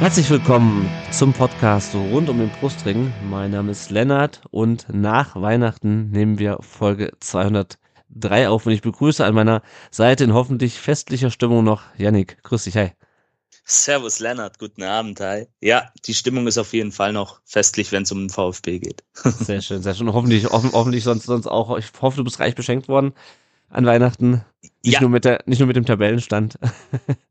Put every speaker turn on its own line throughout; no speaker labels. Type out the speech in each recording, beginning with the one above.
Herzlich willkommen zum Podcast rund um den Brustring. Mein Name ist Lennart und nach Weihnachten nehmen wir Folge 203 auf und ich begrüße an meiner Seite in hoffentlich festlicher Stimmung noch Yannick. Grüß dich, hi.
Servus Lennart, guten Abend, hi. Ja, die Stimmung ist auf jeden Fall noch festlich, wenn es um den VfB geht.
Sehr schön, sehr schön. Hoffentlich, hoffen, hoffentlich sonst, sonst auch. Ich hoffe, du bist reich beschenkt worden an Weihnachten. Nicht,
Ja.
nur, mit der, nicht nur mit dem Tabellenstand.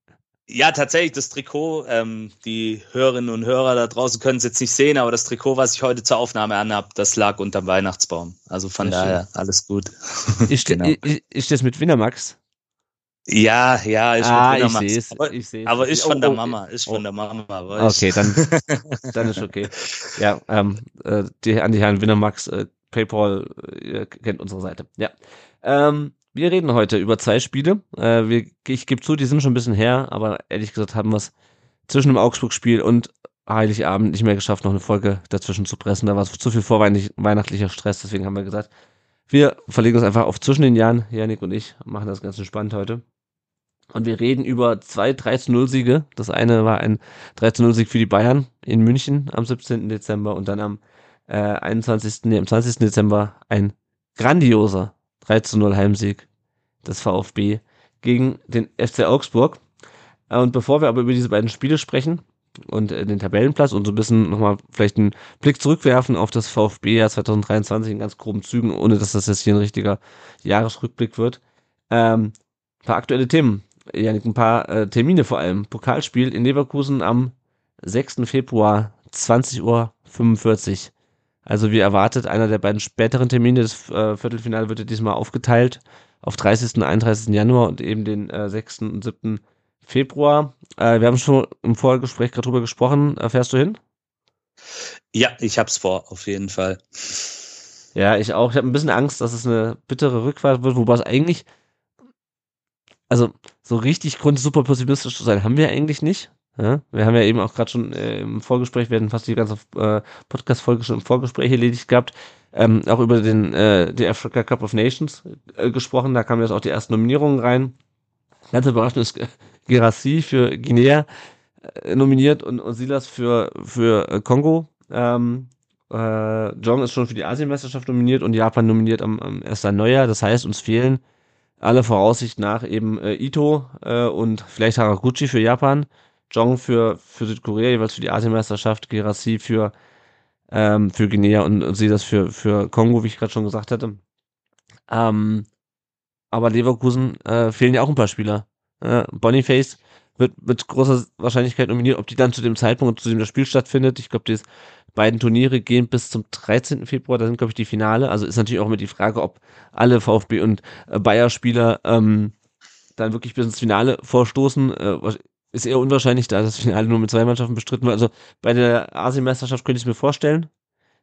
Ja, tatsächlich, das Trikot, ähm, die Hörerinnen und Hörer da draußen können es jetzt nicht sehen, aber das Trikot, was ich heute zur Aufnahme anhab, das lag unterm Weihnachtsbaum. Also von
Sehr
daher alles gut.
Ich,
Genau.
ich, ich, ich das mit Wintermax.
Ja, ja, ist
ah,
mit
ich
Wintermax.
sehe es.
Aber,
Ich seh's.
aber ist
Oh,
von der
oh,
Mama, ist
oh.
von der Mama. weiß
Okay,
ich.
dann, dann ist okay. Ja, ähm, äh, die, an die Herren Winnermax, äh, PayPal, äh, ihr kennt unsere Seite. Ja. Ähm, wir reden heute über zwei Spiele. Äh, wir, ich gebe zu, die sind schon ein bisschen her, aber ehrlich gesagt haben wir es zwischen dem Augsburg-Spiel und Heiligabend nicht mehr geschafft, noch eine Folge dazwischen zu pressen. Da war es zu viel vorweihnachtlicher Stress, deswegen haben wir gesagt, wir verlegen uns einfach auf zwischen den Jahren, Janik und ich, machen das ganz entspannt heute. Und wir reden über zwei 13-0-Siege. Das eine war ein 13-0-Sieg für die Bayern in München am 17. Dezember und dann am äh, 21. Nee, am 20. Dezember ein grandioser 13-0 Heimsieg des VfB gegen den FC Augsburg. Äh, Und bevor wir aber über diese beiden Spiele sprechen und äh, den Tabellenplatz und so ein bisschen nochmal vielleicht einen Blick zurückwerfen auf das VfB-Jahr 2023 in ganz groben Zügen, ohne dass das jetzt hier ein richtiger Jahresrückblick wird, ähm, ein paar aktuelle Themen. Janik, ein paar äh, Termine vor allem. Pokalspiel in Leverkusen am 6. Februar, 20.45 Uhr. Also wie erwartet, einer der beiden späteren Termine des äh, Viertelfinale wird ja diesmal aufgeteilt auf 30. und 31. Januar und eben den äh, 6. und 7. Februar. Äh, wir haben schon im Vorgespräch gerade drüber gesprochen. Äh, fährst du hin?
Ja, ich hab's vor, auf jeden Fall.
Ja, ich auch. Ich habe ein bisschen Angst, dass es eine bittere Rückfahrt wird, wobei es eigentlich, also so richtig Grund, super pessimistisch zu sein, haben wir eigentlich nicht. Ja? Wir haben ja eben auch gerade schon äh, im Vorgespräch, wir hatten fast die ganze äh, Podcast-Folge schon im Vorgespräch erledigt gehabt, ähm, auch über den, äh, den Africa Cup of Nations äh, gesprochen. Da kamen jetzt auch die ersten Nominierungen rein. Ganz überraschend ist Gerassi für Guinea äh, nominiert und, und Silas für, für äh, Kongo. Ähm, äh, Jong ist schon für die Asienmeisterschaft nominiert und Japan nominiert am, am 1. Neujahr. Das heißt, uns fehlen alle Voraussicht nach eben äh, Ito äh, und vielleicht Haraguchi für Japan, Jong für, für Südkorea, jeweils für die Asienmeisterschaft, Gerassi für, ähm, für Guinea und, und Silas für, für Kongo, wie ich gerade schon gesagt hatte. Ähm, aber Leverkusen äh, fehlen ja auch ein paar Spieler. Äh, Boniface wird mit großer Wahrscheinlichkeit nominiert, ob die dann zu dem Zeitpunkt, zu dem das Spiel stattfindet. Ich glaube, die beiden Turniere gehen bis zum 13. Februar, da sind, glaube ich, die Finale. Also ist natürlich auch immer die Frage, ob alle VfB und äh, Bayer-Spieler ähm, dann wirklich bis ins Finale vorstoßen. Äh, ist eher unwahrscheinlich, da das Finale nur mit zwei Mannschaften bestritten wird. Also bei der Asienmeisterschaft könnte ich mir vorstellen,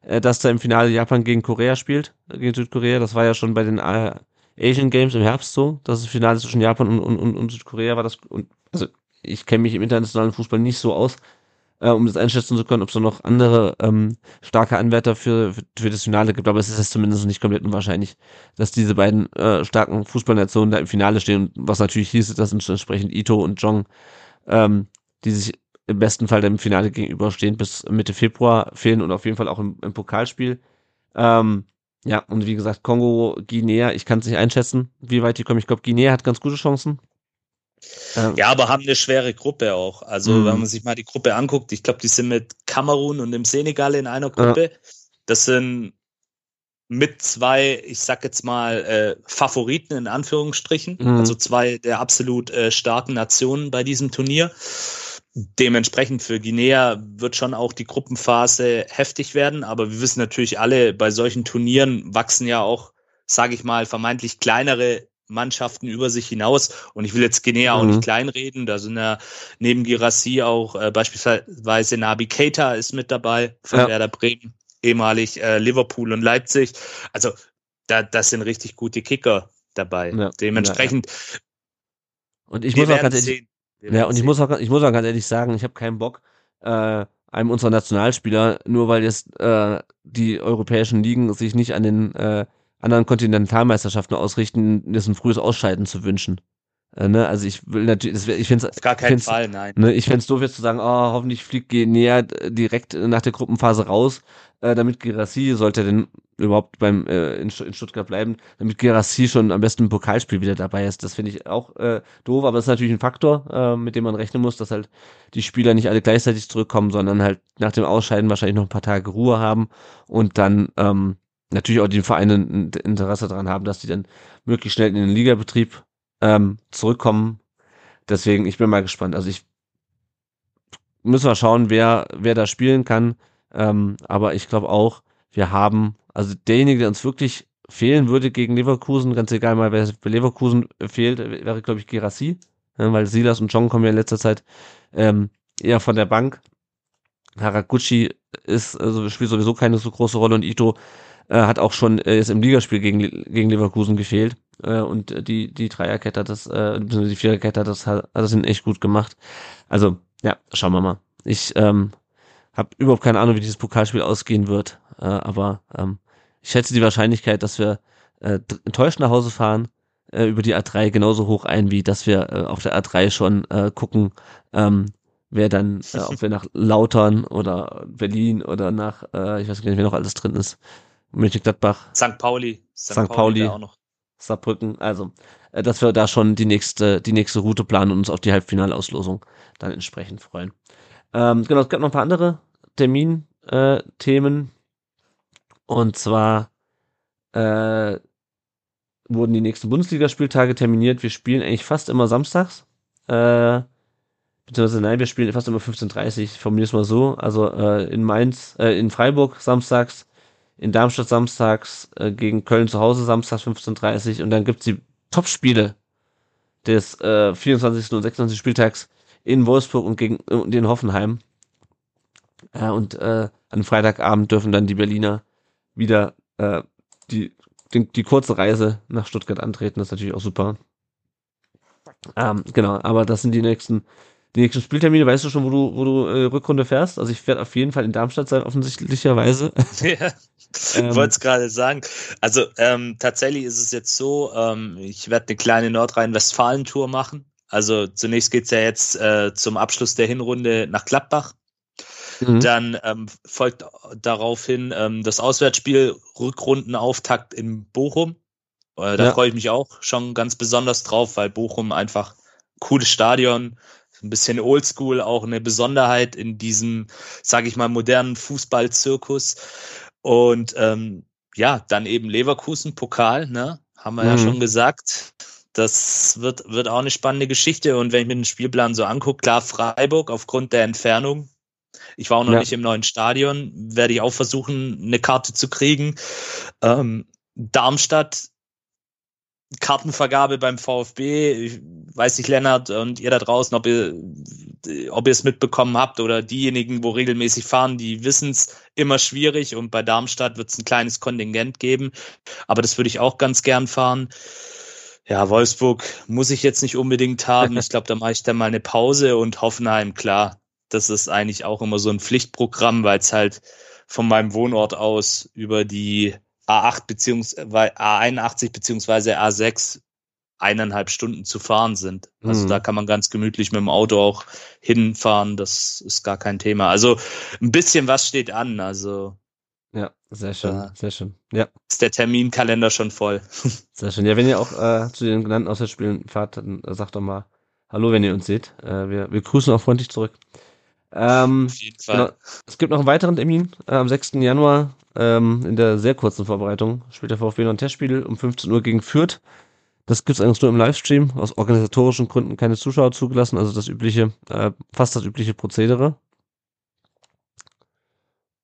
äh, dass da im Finale Japan gegen Korea spielt, äh, gegen Südkorea. Das war ja schon bei den äh, Asian Games im Herbst so, dass das Finale zwischen Japan und, und, und, Südkorea war. Das, und, also ich kenne mich im internationalen Fußball nicht so aus, äh, um das einschätzen zu können, ob es noch andere ähm, starke Anwärter für, für, für das Finale gibt. Aber es ist zumindest nicht komplett unwahrscheinlich, dass diese beiden äh, starken Fußballnationen da im Finale stehen. Was natürlich hieß, dass entsprechend Ito und Jong, ähm, die sich im besten Fall dem Finale gegenüberstehen, bis Mitte Februar fehlen und auf jeden Fall auch im, im Pokalspiel. Ähm, ja, und wie gesagt, Kongo, Guinea, ich kann es nicht einschätzen, wie weit die kommen. Ich glaube, Guinea hat ganz gute Chancen. Ähm,
Ja, aber haben eine schwere Gruppe auch. Also,
Mhm.
wenn man sich mal die Gruppe anguckt, ich glaube, die sind mit Kamerun und dem Senegal in einer Gruppe. Das sind mit zwei, ich sag jetzt mal, äh, Favoriten in Anführungsstrichen.
Mhm.
Also zwei der absolut äh, starken Nationen bei diesem Turnier. Dementsprechend für Guinea wird schon auch die Gruppenphase heftig werden. Aber wir wissen natürlich alle, bei solchen Turnieren wachsen ja auch, sage ich mal, vermeintlich kleinere Mannschaften über sich hinaus. Und ich will jetzt Guinea auch
Mhm.
nicht kleinreden. Da sind ja neben Girassi auch äh, beispielsweise Nabi Keita ist mit dabei von
Ja.
Werder Bremen. Ehemalig äh, Liverpool und Leipzig. Also da, das sind richtig gute Kicker dabei. Ja, Dementsprechend. Ja.
Und ich muss auch ganz ehrlich, ja, und ich muss auch, ich muss auch ganz ehrlich sagen, ich habe keinen Bock, äh, einem unserer Nationalspieler, nur weil jetzt äh, die europäischen Ligen sich nicht an den äh, anderen Kontinentalmeisterschaften ausrichten, ist ein frühes Ausscheiden zu wünschen. Äh, ne? Also ich will natürlich, ich finde es
gar keinen Fall, nein.
Ne, ich fände es doof jetzt zu sagen, oh, hoffentlich fliegt näher direkt nach der Gruppenphase raus, äh, damit Girassi, sollte denn überhaupt beim äh, in, in, Stuttgart bleiben, damit Girassi schon am besten im Pokalspiel wieder dabei ist. Das finde ich auch äh, doof, aber das ist natürlich ein Faktor, äh, mit dem man rechnen muss, dass halt die Spieler nicht alle gleichzeitig zurückkommen, sondern halt nach dem Ausscheiden wahrscheinlich noch ein paar Tage Ruhe haben und dann ähm, natürlich auch die Vereine ein Interesse daran haben, dass die dann möglichst schnell in den Ligabetrieb ähm, zurückkommen. Deswegen, ich bin mal gespannt. Also ich müssen wir schauen, wer, wer da spielen kann. Ähm, aber ich glaube auch, wir haben, also derjenige, der uns wirklich fehlen würde gegen Leverkusen, ganz egal mal, wer bei Leverkusen fehlt, wäre, glaube ich, Gerassi, weil Silas und John kommen ja in letzter Zeit ähm, eher von der Bank. Haraguchi ist, also spielt sowieso keine so große Rolle und Ito äh, hat auch schon äh, jetzt im Ligaspiel gegen, gegen Leverkusen gefehlt. Äh, und die, die Dreierkette hat das, äh, die Viererkette hat das, hat das echt gut gemacht. Also, ja, schauen wir mal. Ich ähm, habe überhaupt keine Ahnung, wie dieses Pokalspiel ausgehen wird. Äh, aber ähm, ich schätze die Wahrscheinlichkeit, dass wir äh, enttäuscht nach Hause fahren, äh, über die A3 genauso hoch ein, wie dass wir äh, auf der A3 schon äh, gucken, ähm, wer dann, äh, ob wir nach Lautern oder Berlin oder nach, äh, ich weiß gar nicht, wer noch alles drin ist, Mönchengladbach.
St. Pauli.
St. St. Pauli. Pauli. Saarbrücken. Also, äh, dass wir da schon die nächste, die nächste Route planen und uns auf die Halbfinalauslosung dann entsprechend freuen. Ähm, genau, es gab noch ein paar andere Termin-Themen. Äh, und zwar äh, wurden die nächsten Bundesligaspieltage terminiert. Wir spielen eigentlich fast immer samstags. Äh, beziehungsweise nein, wir spielen fast immer 15.30 formuliere es mal so. Also äh, in Mainz, äh, in Freiburg samstags, in Darmstadt samstags, äh, gegen Köln zu Hause samstags 15.30 und dann gibt's die Topspiele des äh, 24. und 26. Spieltags in Wolfsburg und gegen und in Hoffenheim. Äh, und äh, am Freitagabend dürfen dann die Berliner wieder äh, die, die, die kurze Reise nach Stuttgart antreten. Das ist natürlich auch super. Ähm, genau, aber das sind die nächsten die nächsten Spieltermine, weißt du schon, wo du, wo du äh, Rückrunde fährst? Also ich werde auf jeden Fall in Darmstadt sein, offensichtlicherweise.
Ja, ähm, wollte es gerade sagen. Also ähm, tatsächlich ist es jetzt so, ähm, ich werde eine kleine Nordrhein-Westfalen-Tour machen. Also zunächst geht's ja jetzt äh, zum Abschluss der Hinrunde nach Gladbach. Mhm. Dann ähm, folgt daraufhin ähm, das Auswärtsspiel Rückrundenauftakt in Bochum. Äh, da ja. freue ich mich auch schon ganz besonders drauf, weil Bochum einfach cooles Stadion, ein bisschen oldschool, auch eine Besonderheit in diesem, sage ich mal, modernen Fußballzirkus. Und ähm, ja, dann eben Leverkusen Pokal, ne? Haben wir mhm. ja schon gesagt. Das wird, wird auch eine spannende Geschichte. Und wenn ich mir den Spielplan so angucke, klar, Freiburg aufgrund der Entfernung. Ich war auch noch ja. nicht im neuen Stadion, werde ich auch versuchen, eine Karte zu kriegen. Ähm, Darmstadt Kartenvergabe beim VfB, ich weiß nicht, Lennart und ihr da draußen, ob ihr, ob ihr es mitbekommen habt oder diejenigen, wo regelmäßig fahren, die wissen es immer schwierig und bei Darmstadt wird es ein kleines Kontingent geben, aber das würde ich auch ganz gern fahren. Ja, Wolfsburg muss ich jetzt nicht unbedingt haben. Ich glaube, da mache ich dann mal eine Pause und Hoffenheim, klar, das ist eigentlich auch immer so ein Pflichtprogramm, weil es halt von meinem Wohnort aus über die A8 beziehungsweise A81 beziehungsweise A6 eineinhalb Stunden zu fahren sind. Also mhm. da kann man ganz gemütlich mit dem Auto auch hinfahren. Das ist gar kein Thema. Also ein bisschen was steht an. Also
ja, sehr schön, äh, sehr schön. Ja.
Ist der Terminkalender schon voll.
Sehr schön. Ja, wenn ihr auch äh, zu den genannten Auswärtsspielen fahrt, dann äh, sagt doch mal Hallo, wenn ihr uns seht. Äh, wir, wir grüßen auch freundlich zurück. Ähm, Auf jeden Fall. Genau. Es gibt noch einen weiteren Termin äh, am 6. Januar ähm, in der sehr kurzen Vorbereitung. Spielt der VfB noch ein Testspiel um 15 Uhr gegen Fürth. Das gibt's eigentlich nur im Livestream. Aus organisatorischen Gründen keine Zuschauer zugelassen. Also das übliche, äh, fast das übliche Prozedere.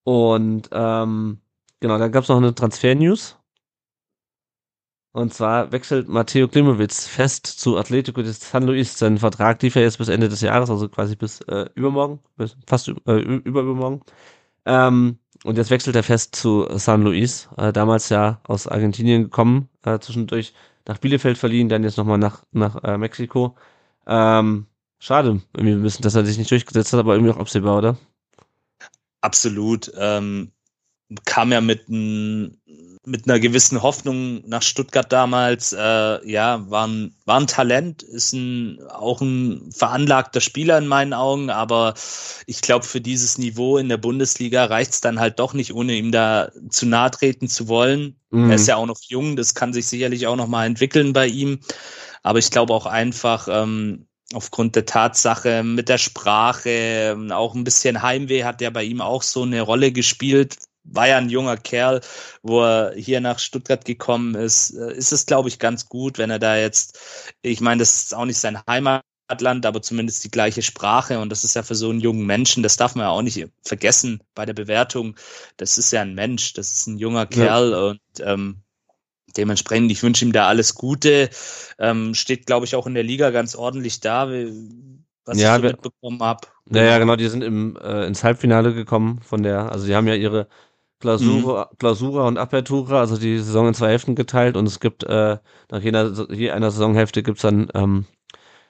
Und ähm, genau, da gab's noch eine Transfer-News. Und zwar wechselt Matteo Klimowitz fest zu Atletico de San Luis. Sein Vertrag lief ja jetzt bis Ende des Jahres, also quasi bis äh, übermorgen, bis fast äh, übermorgen. Ähm, und jetzt wechselt er fest zu San Luis, äh, damals ja aus Argentinien gekommen, äh, zwischendurch nach Bielefeld verliehen, dann jetzt nochmal nach, nach äh, Mexiko. Ähm, schade, irgendwie ein bisschen, dass er sich nicht durchgesetzt hat, aber irgendwie auch absehbar, oder?
Absolut. Ähm, kam ja mit, ein, mit einer gewissen Hoffnung nach Stuttgart damals. Äh, ja, war ein, war ein Talent, ist ein, auch ein veranlagter Spieler in meinen Augen, aber ich glaube, für dieses Niveau in der Bundesliga reicht es dann halt doch nicht, ohne ihm da zu nahe treten zu wollen. Mhm. Er ist ja auch noch jung, das kann sich sicherlich auch noch mal entwickeln bei ihm. Aber ich glaube auch einfach, ähm, aufgrund der Tatsache mit der Sprache, ähm, auch ein bisschen Heimweh hat ja bei ihm auch so eine Rolle gespielt. War ja ein junger Kerl, wo er hier nach Stuttgart gekommen ist. Äh, ist es, glaube ich, ganz gut, wenn er da jetzt, ich meine, das ist auch nicht sein Heimatland, aber zumindest die gleiche Sprache. Und das ist ja für so einen jungen Menschen, das darf man ja auch nicht vergessen bei der Bewertung. Das ist ja ein Mensch, das ist ein junger Kerl ja. und ähm, dementsprechend, ich wünsche ihm da alles Gute. Ähm, steht, glaube ich, auch in der Liga ganz ordentlich da, was
ja,
ich so mitbekommen habe.
Ja, ja, genau, die sind im, äh, ins Halbfinale gekommen von der, also die haben ja ihre Klausura, mhm. Klausura und Apertura, also die Saison in zwei Hälften geteilt und es gibt äh, nach jeder, je einer Saisonhälfte gibt's dann ähm,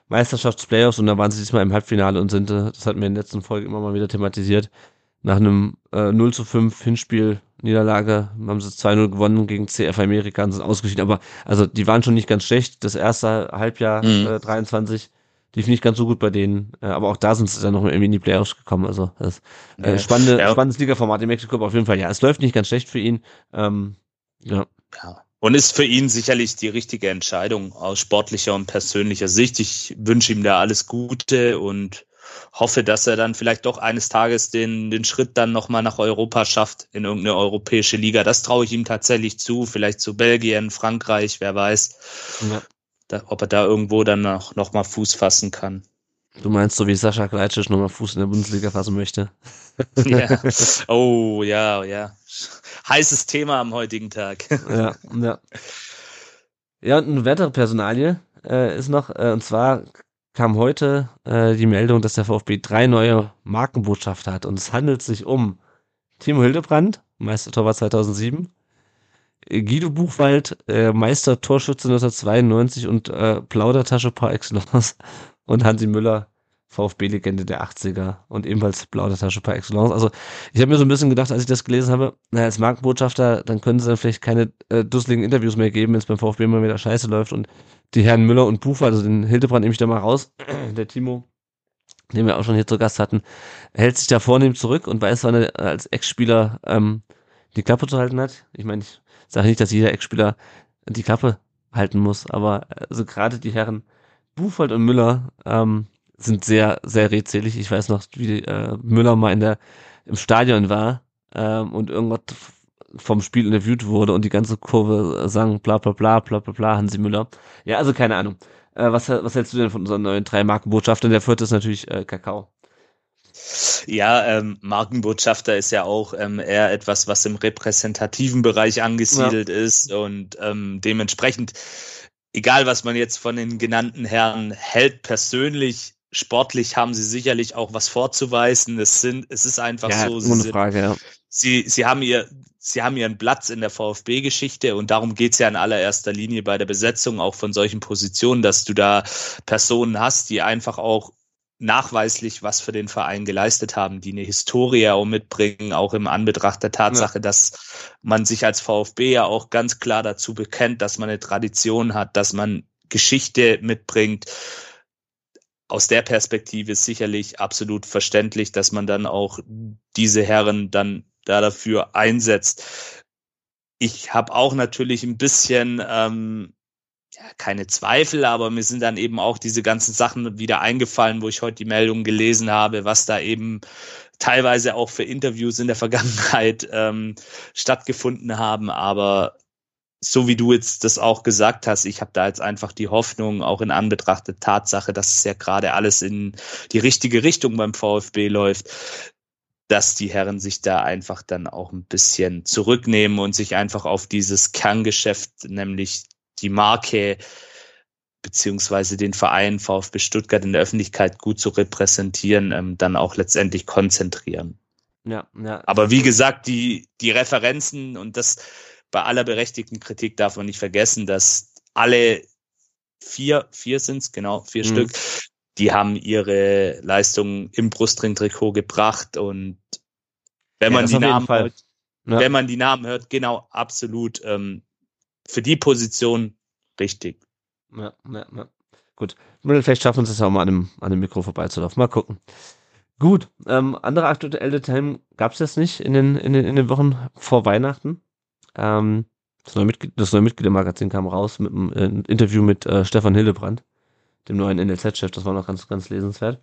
Meisterschaftsplayoffs und da waren sie diesmal im Halbfinale und sind, äh, das hatten wir in der letzten Folge immer mal wieder thematisiert, nach einem äh, 0 zu 5 Hinspiel Niederlage haben sie 2-0 gewonnen gegen CF Amerika und sind ausgeschieden. Aber also die waren schon nicht ganz schlecht. Das erste Halbjahr mhm. äh, 23 lief nicht ganz so gut bei denen. Äh, aber auch da sind sie dann noch irgendwie in die Playoffs gekommen. Also das äh, spannende, ja. spannendes Ligaformat in Mexiko auf jeden Fall. Ja, es läuft nicht ganz schlecht für ihn. Ähm, ja.
ja. Und ist für ihn sicherlich die richtige Entscheidung aus sportlicher und persönlicher Sicht. Ich wünsche ihm da alles Gute und hoffe, dass er dann vielleicht doch eines Tages den, den Schritt dann nochmal nach Europa schafft, in irgendeine europäische Liga. Das traue ich ihm tatsächlich zu, vielleicht zu Belgien, Frankreich, wer weiß, ja. Da, ob er da irgendwo dann noch, noch mal Fuß fassen kann.
Du meinst, so wie Sascha Kleitschitsch nochmal Fuß in der Bundesliga fassen möchte?
ja. Oh, ja, ja. Heißes Thema am heutigen Tag.
ja, ja. Ja, und eine weitere Personalie äh, ist noch, äh, und zwar kam heute äh, die Meldung, dass der VfB drei neue Markenbotschafter hat und es handelt sich um Timo Hildebrand, Meistertorwart 2007, Guido Buchwald, äh, Meister Torschütze 1992 und äh, Plaudertasche par excellence und Hansi Müller, VfB-Legende der 80er und ebenfalls Plaudertasche par excellence. Also ich habe mir so ein bisschen gedacht, als ich das gelesen habe, naja, als Markenbotschafter, dann können sie dann vielleicht keine äh, dusseligen Interviews mehr geben, wenn es beim VfB immer wieder scheiße läuft und die Herren Müller und Bufer, also den Hildebrand nehme ich da mal raus, der Timo, den wir auch schon hier zu Gast hatten, hält sich da vornehm zurück und weiß, wann er als Ex-Spieler ähm, die Klappe zu halten hat. Ich meine, ich sage nicht, dass jeder Ex-Spieler die Klappe halten muss, aber also gerade die Herren Buchwald und Müller ähm, sind sehr, sehr redselig. Ich weiß noch, wie äh, Müller mal in der im Stadion war ähm, und irgendwas vom Spiel interviewt wurde und die ganze Kurve sang bla bla bla bla bla bla Hansi Müller. Ja, also keine Ahnung. Äh, was, was hältst du denn von unseren neuen drei Markenbotschaftern? Der vierte ist natürlich äh, Kakao.
Ja, ähm, Markenbotschafter ist ja auch ähm, eher etwas, was im repräsentativen Bereich angesiedelt ja. ist und ähm, dementsprechend, egal was man jetzt von den genannten Herren hält, persönlich sportlich haben sie sicherlich auch was vorzuweisen. Es sind, es ist einfach ja, so.
Sie, Frage, ja.
sie, sie haben ihr, sie haben ihren Platz in der VfB-Geschichte und darum geht's ja in allererster Linie bei der Besetzung auch von solchen Positionen, dass du da Personen hast, die einfach auch nachweislich was für den Verein geleistet haben, die eine Historie auch mitbringen, auch im Anbetracht der Tatsache, ja. dass man sich als VfB ja auch ganz klar dazu bekennt, dass man eine Tradition hat, dass man Geschichte mitbringt aus der Perspektive ist sicherlich absolut verständlich, dass man dann auch diese Herren dann da dafür einsetzt. Ich habe auch natürlich ein bisschen ähm, ja, keine Zweifel, aber mir sind dann eben auch diese ganzen Sachen wieder eingefallen, wo ich heute die Meldung gelesen habe, was da eben teilweise auch für Interviews in der Vergangenheit ähm, stattgefunden haben. Aber so wie du jetzt das auch gesagt hast, ich habe da jetzt einfach die Hoffnung, auch in Anbetracht der Tatsache, dass es ja gerade alles in die richtige Richtung beim VfB läuft, dass die Herren sich da einfach dann auch ein bisschen zurücknehmen und sich einfach auf dieses Kerngeschäft, nämlich die Marke beziehungsweise den Verein VfB Stuttgart in der Öffentlichkeit gut zu repräsentieren, ähm, dann auch letztendlich konzentrieren.
Ja, ja.
Aber wie gesagt, die, die Referenzen und das bei aller berechtigten Kritik darf man nicht vergessen, dass alle vier, vier sind's genau, vier
Mhm.
Stück, die haben ihre Leistungen im Brustring-Trikot gebracht und wenn
Ja,
man die Namen hört,
Ja.
wenn man die Namen hört, genau, absolut, ähm, für die Position richtig.
Ja, ja, ja. Gut. Vielleicht schaffen wir es ja auch mal an dem, an dem Mikro vorbeizulaufen. Mal gucken. Gut. Ähm, andere aktuelle Themen gab es jetzt nicht in den, in, den, in den Wochen vor Weihnachten. Ähm, das neue, Mitglied, das neue Mitgliedermagazin kam raus mit einem äh, Interview mit äh, Stefan Hillebrand, dem neuen NLZ-Chef. Das war noch ganz, ganz lesenswert.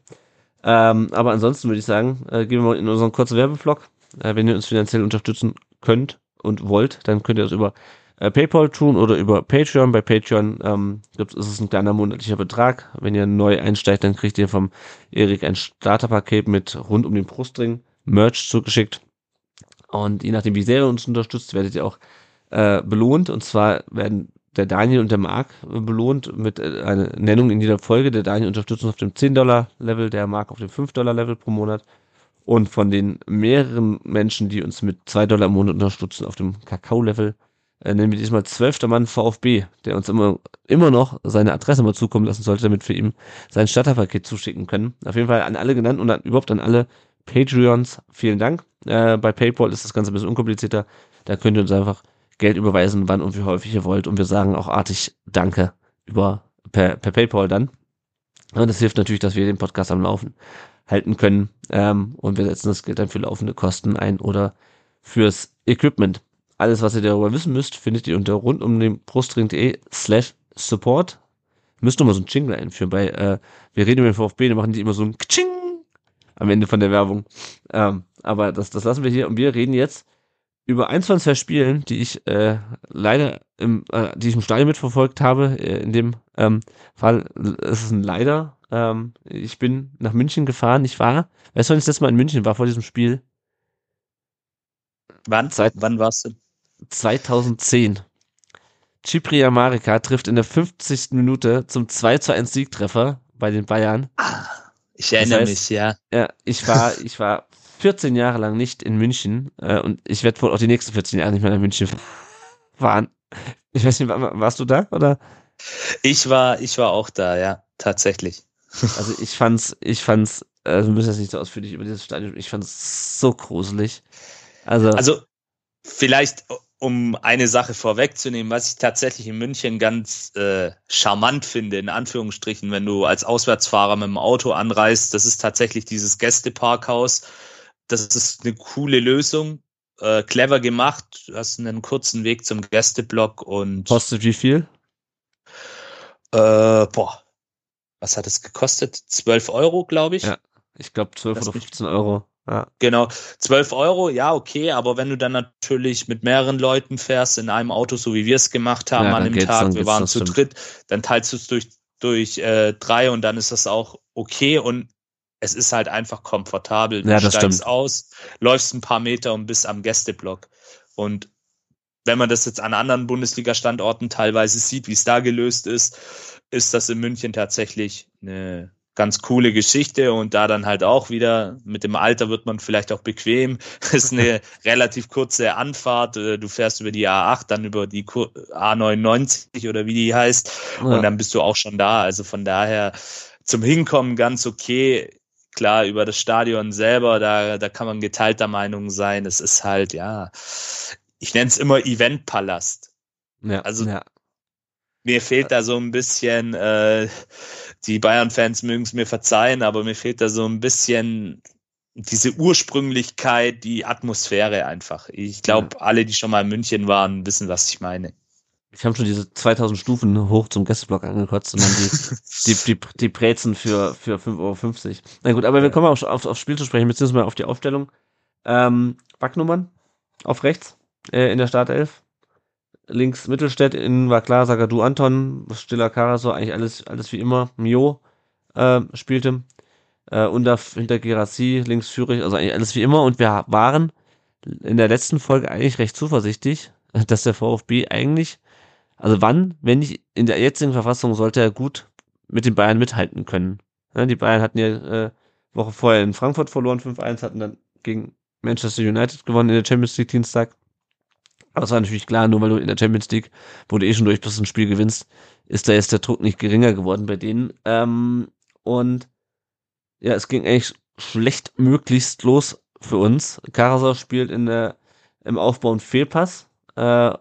Ähm, aber ansonsten würde ich sagen, äh, gehen wir mal in unseren kurzen Werbevlog. Äh, wenn ihr uns finanziell unterstützen könnt und wollt, dann könnt ihr das über äh, PayPal tun oder über Patreon. Bei Patreon ähm, gibt's, ist es ein kleiner monatlicher Betrag. Wenn ihr neu einsteigt, dann kriegt ihr vom Erik ein Starterpaket mit rund um den Brustring Merch zugeschickt. Und je nachdem, wie sehr ihr uns unterstützt, werdet ihr auch äh, belohnt. Und zwar werden der Daniel und der Marc belohnt mit äh, einer Nennung in jeder Folge. Der Daniel unterstützt uns auf dem 10-Dollar-Level, der Marc auf dem 5-Dollar-Level pro Monat. Und von den mehreren Menschen, die uns mit 2 Dollar im Monat unterstützen auf dem Kakao-Level, wir diesmal zwölfter Mann VfB, der uns immer, immer noch seine Adresse mal zukommen lassen sollte, damit wir ihm sein Starterpaket zuschicken können. Auf jeden Fall an alle genannt und an, überhaupt an alle Patreons vielen Dank. Äh, bei PayPal ist das Ganze ein bisschen unkomplizierter. Da könnt ihr uns einfach Geld überweisen, wann und wie häufig ihr wollt. Und wir sagen auch artig Danke über per, per PayPal dann. Und das hilft natürlich, dass wir den Podcast am Laufen halten können. Ähm, und wir setzen das Geld dann für laufende Kosten ein oder fürs Equipment. Alles, was ihr darüber wissen müsst, findet ihr unter rund um den brustring.de slash support. Müsst nur mal so ein Jingle einführen. Bei, äh, wir reden über den VfB, dann machen die immer so ein Kching am Ende von der Werbung. Ähm, aber das, das lassen wir hier und wir reden jetzt über eins von zwei Spielen, die ich äh, leider im, äh, die ich im Stadion mitverfolgt habe. Äh, in dem ähm, Fall ist es ein leider. Ähm, ich bin nach München gefahren. Ich war, weißt du, wann ich das letzte Mal in München war vor diesem Spiel?
Wann?
Seit-
Wann warst du?
2010. Ciprian Marika trifft in der 50. Minute zum 2 zu 1 Siegtreffer bei den Bayern.
Ich erinnere
heißt-
mich, ja.
Ja, ich war, ich war 14 Jahre lang nicht in München äh, und ich werde wohl auch die nächsten 14 Jahre nicht mehr nach München fahren. Ich weiß nicht, war- warst du da oder?
Ich war, ich war auch da, ja, tatsächlich.
Also ich fand's, ich fand's, äh, wir müssen jetzt nicht so ausführlich über dieses Stadion, ich fand's so gruselig. Also,
Also vielleicht, um eine Sache vorwegzunehmen, was ich tatsächlich in München ganz äh, charmant finde, in Anführungsstrichen, wenn du als Auswärtsfahrer mit dem Auto anreist, das ist tatsächlich dieses Gästeparkhaus. Das ist eine coole Lösung, äh, clever gemacht. Du hast einen kurzen Weg zum Gästeblock und
kostet wie viel?
äh, boah, was hat es gekostet? 12 Euro, glaube ich.
Ja. Ich glaube 12
Lass
oder
mich-
15 Euro. Ja.
Genau, 12 Euro, ja, okay, aber wenn du dann natürlich mit mehreren Leuten fährst, in einem Auto, so wie wir es gemacht haben
Ja,
an dem Tag, wir waren zu dritt, dann teilst du es durch, durch äh, drei und dann ist das auch okay und es ist halt einfach komfortabel. Du
Ja, das
steigst
stimmt.
aus, läufst ein paar Meter und bist am Gästeblock. Und wenn man das jetzt an anderen Bundesliga-Standorten teilweise sieht, wie es da gelöst ist, ist das in München tatsächlich eine ganz coole Geschichte und da dann halt auch wieder mit dem Alter wird man vielleicht auch bequem. ist eine relativ kurze Anfahrt. Äh, Du fährst über die A8, dann über die Kur- A99 oder wie die heißt und
Ja.
dann bist du auch schon da. Also von daher zum Hinkommen ganz okay. Klar, über das Stadion selber, da, da kann man geteilter Meinung sein. Es ist halt, ja, ich nenne es immer Eventpalast.
ja.
also-
ja.
Mir fehlt da so ein bisschen, äh, die Bayern-Fans mögen es mir verzeihen, aber mir fehlt da so ein bisschen diese Ursprünglichkeit, die Atmosphäre einfach. Ich glaube, alle, die schon mal in München waren, wissen, was ich meine.
Ich habe schon diese 2000 Stufen hoch zum Gästeblock angekotzt und dann die, die, die, die Brezen für, für 5,50 Euro. Na gut, aber wir kommen auch auf, aufs Spiel zu sprechen, beziehungsweise auf die Aufstellung. Ähm, Backnummern auf rechts äh, in der Startelf. Links Mittelstädt, innen war klar, Sagadu Anton, Stiller Karaso, eigentlich alles, alles wie immer. Mio äh, spielte. Äh, unter, hinter Gerassi, links Führig, also eigentlich alles wie immer. Und wir waren in der letzten Folge eigentlich recht zuversichtlich, dass der VfB eigentlich also wann, wenn nicht in der jetzigen Verfassung, sollte er gut mit den Bayern mithalten können. Ja, die Bayern hatten ja äh, Woche vorher in Frankfurt verloren, 5-1, hatten dann gegen Manchester United gewonnen in der Champions League Dienstag. Aber es war natürlich klar, nur weil du in der Champions League, wo du eh schon durch bist, ein Spiel gewinnst, ist da jetzt der Druck nicht geringer geworden bei denen. Ähm, und ja, es ging eigentlich schlecht möglichst los für uns. Karasor spielt in der, im Aufbau einen Fehlpass. Äh,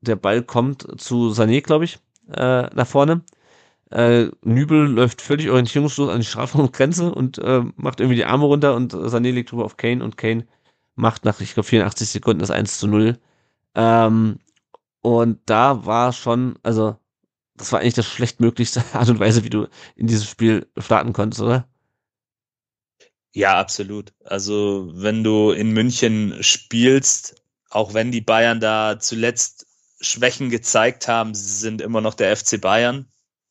der Ball kommt zu Sané, glaube ich, äh, nach vorne. Äh, Nübel läuft völlig orientierungslos an die Strafraumgrenze und äh, macht irgendwie die Arme runter und Sané legt drüber auf Kane und Kane macht nach, ich glaube, 84 Sekunden das 1 zu 0. Ähm, und da war schon, also, das war eigentlich das schlechtmöglichste Art und Weise, wie du in dieses Spiel starten konntest, oder?
Ja, absolut. Also, wenn du in München spielst, auch wenn die Bayern da zuletzt Schwächen gezeigt haben, sie sind immer noch der FC Bayern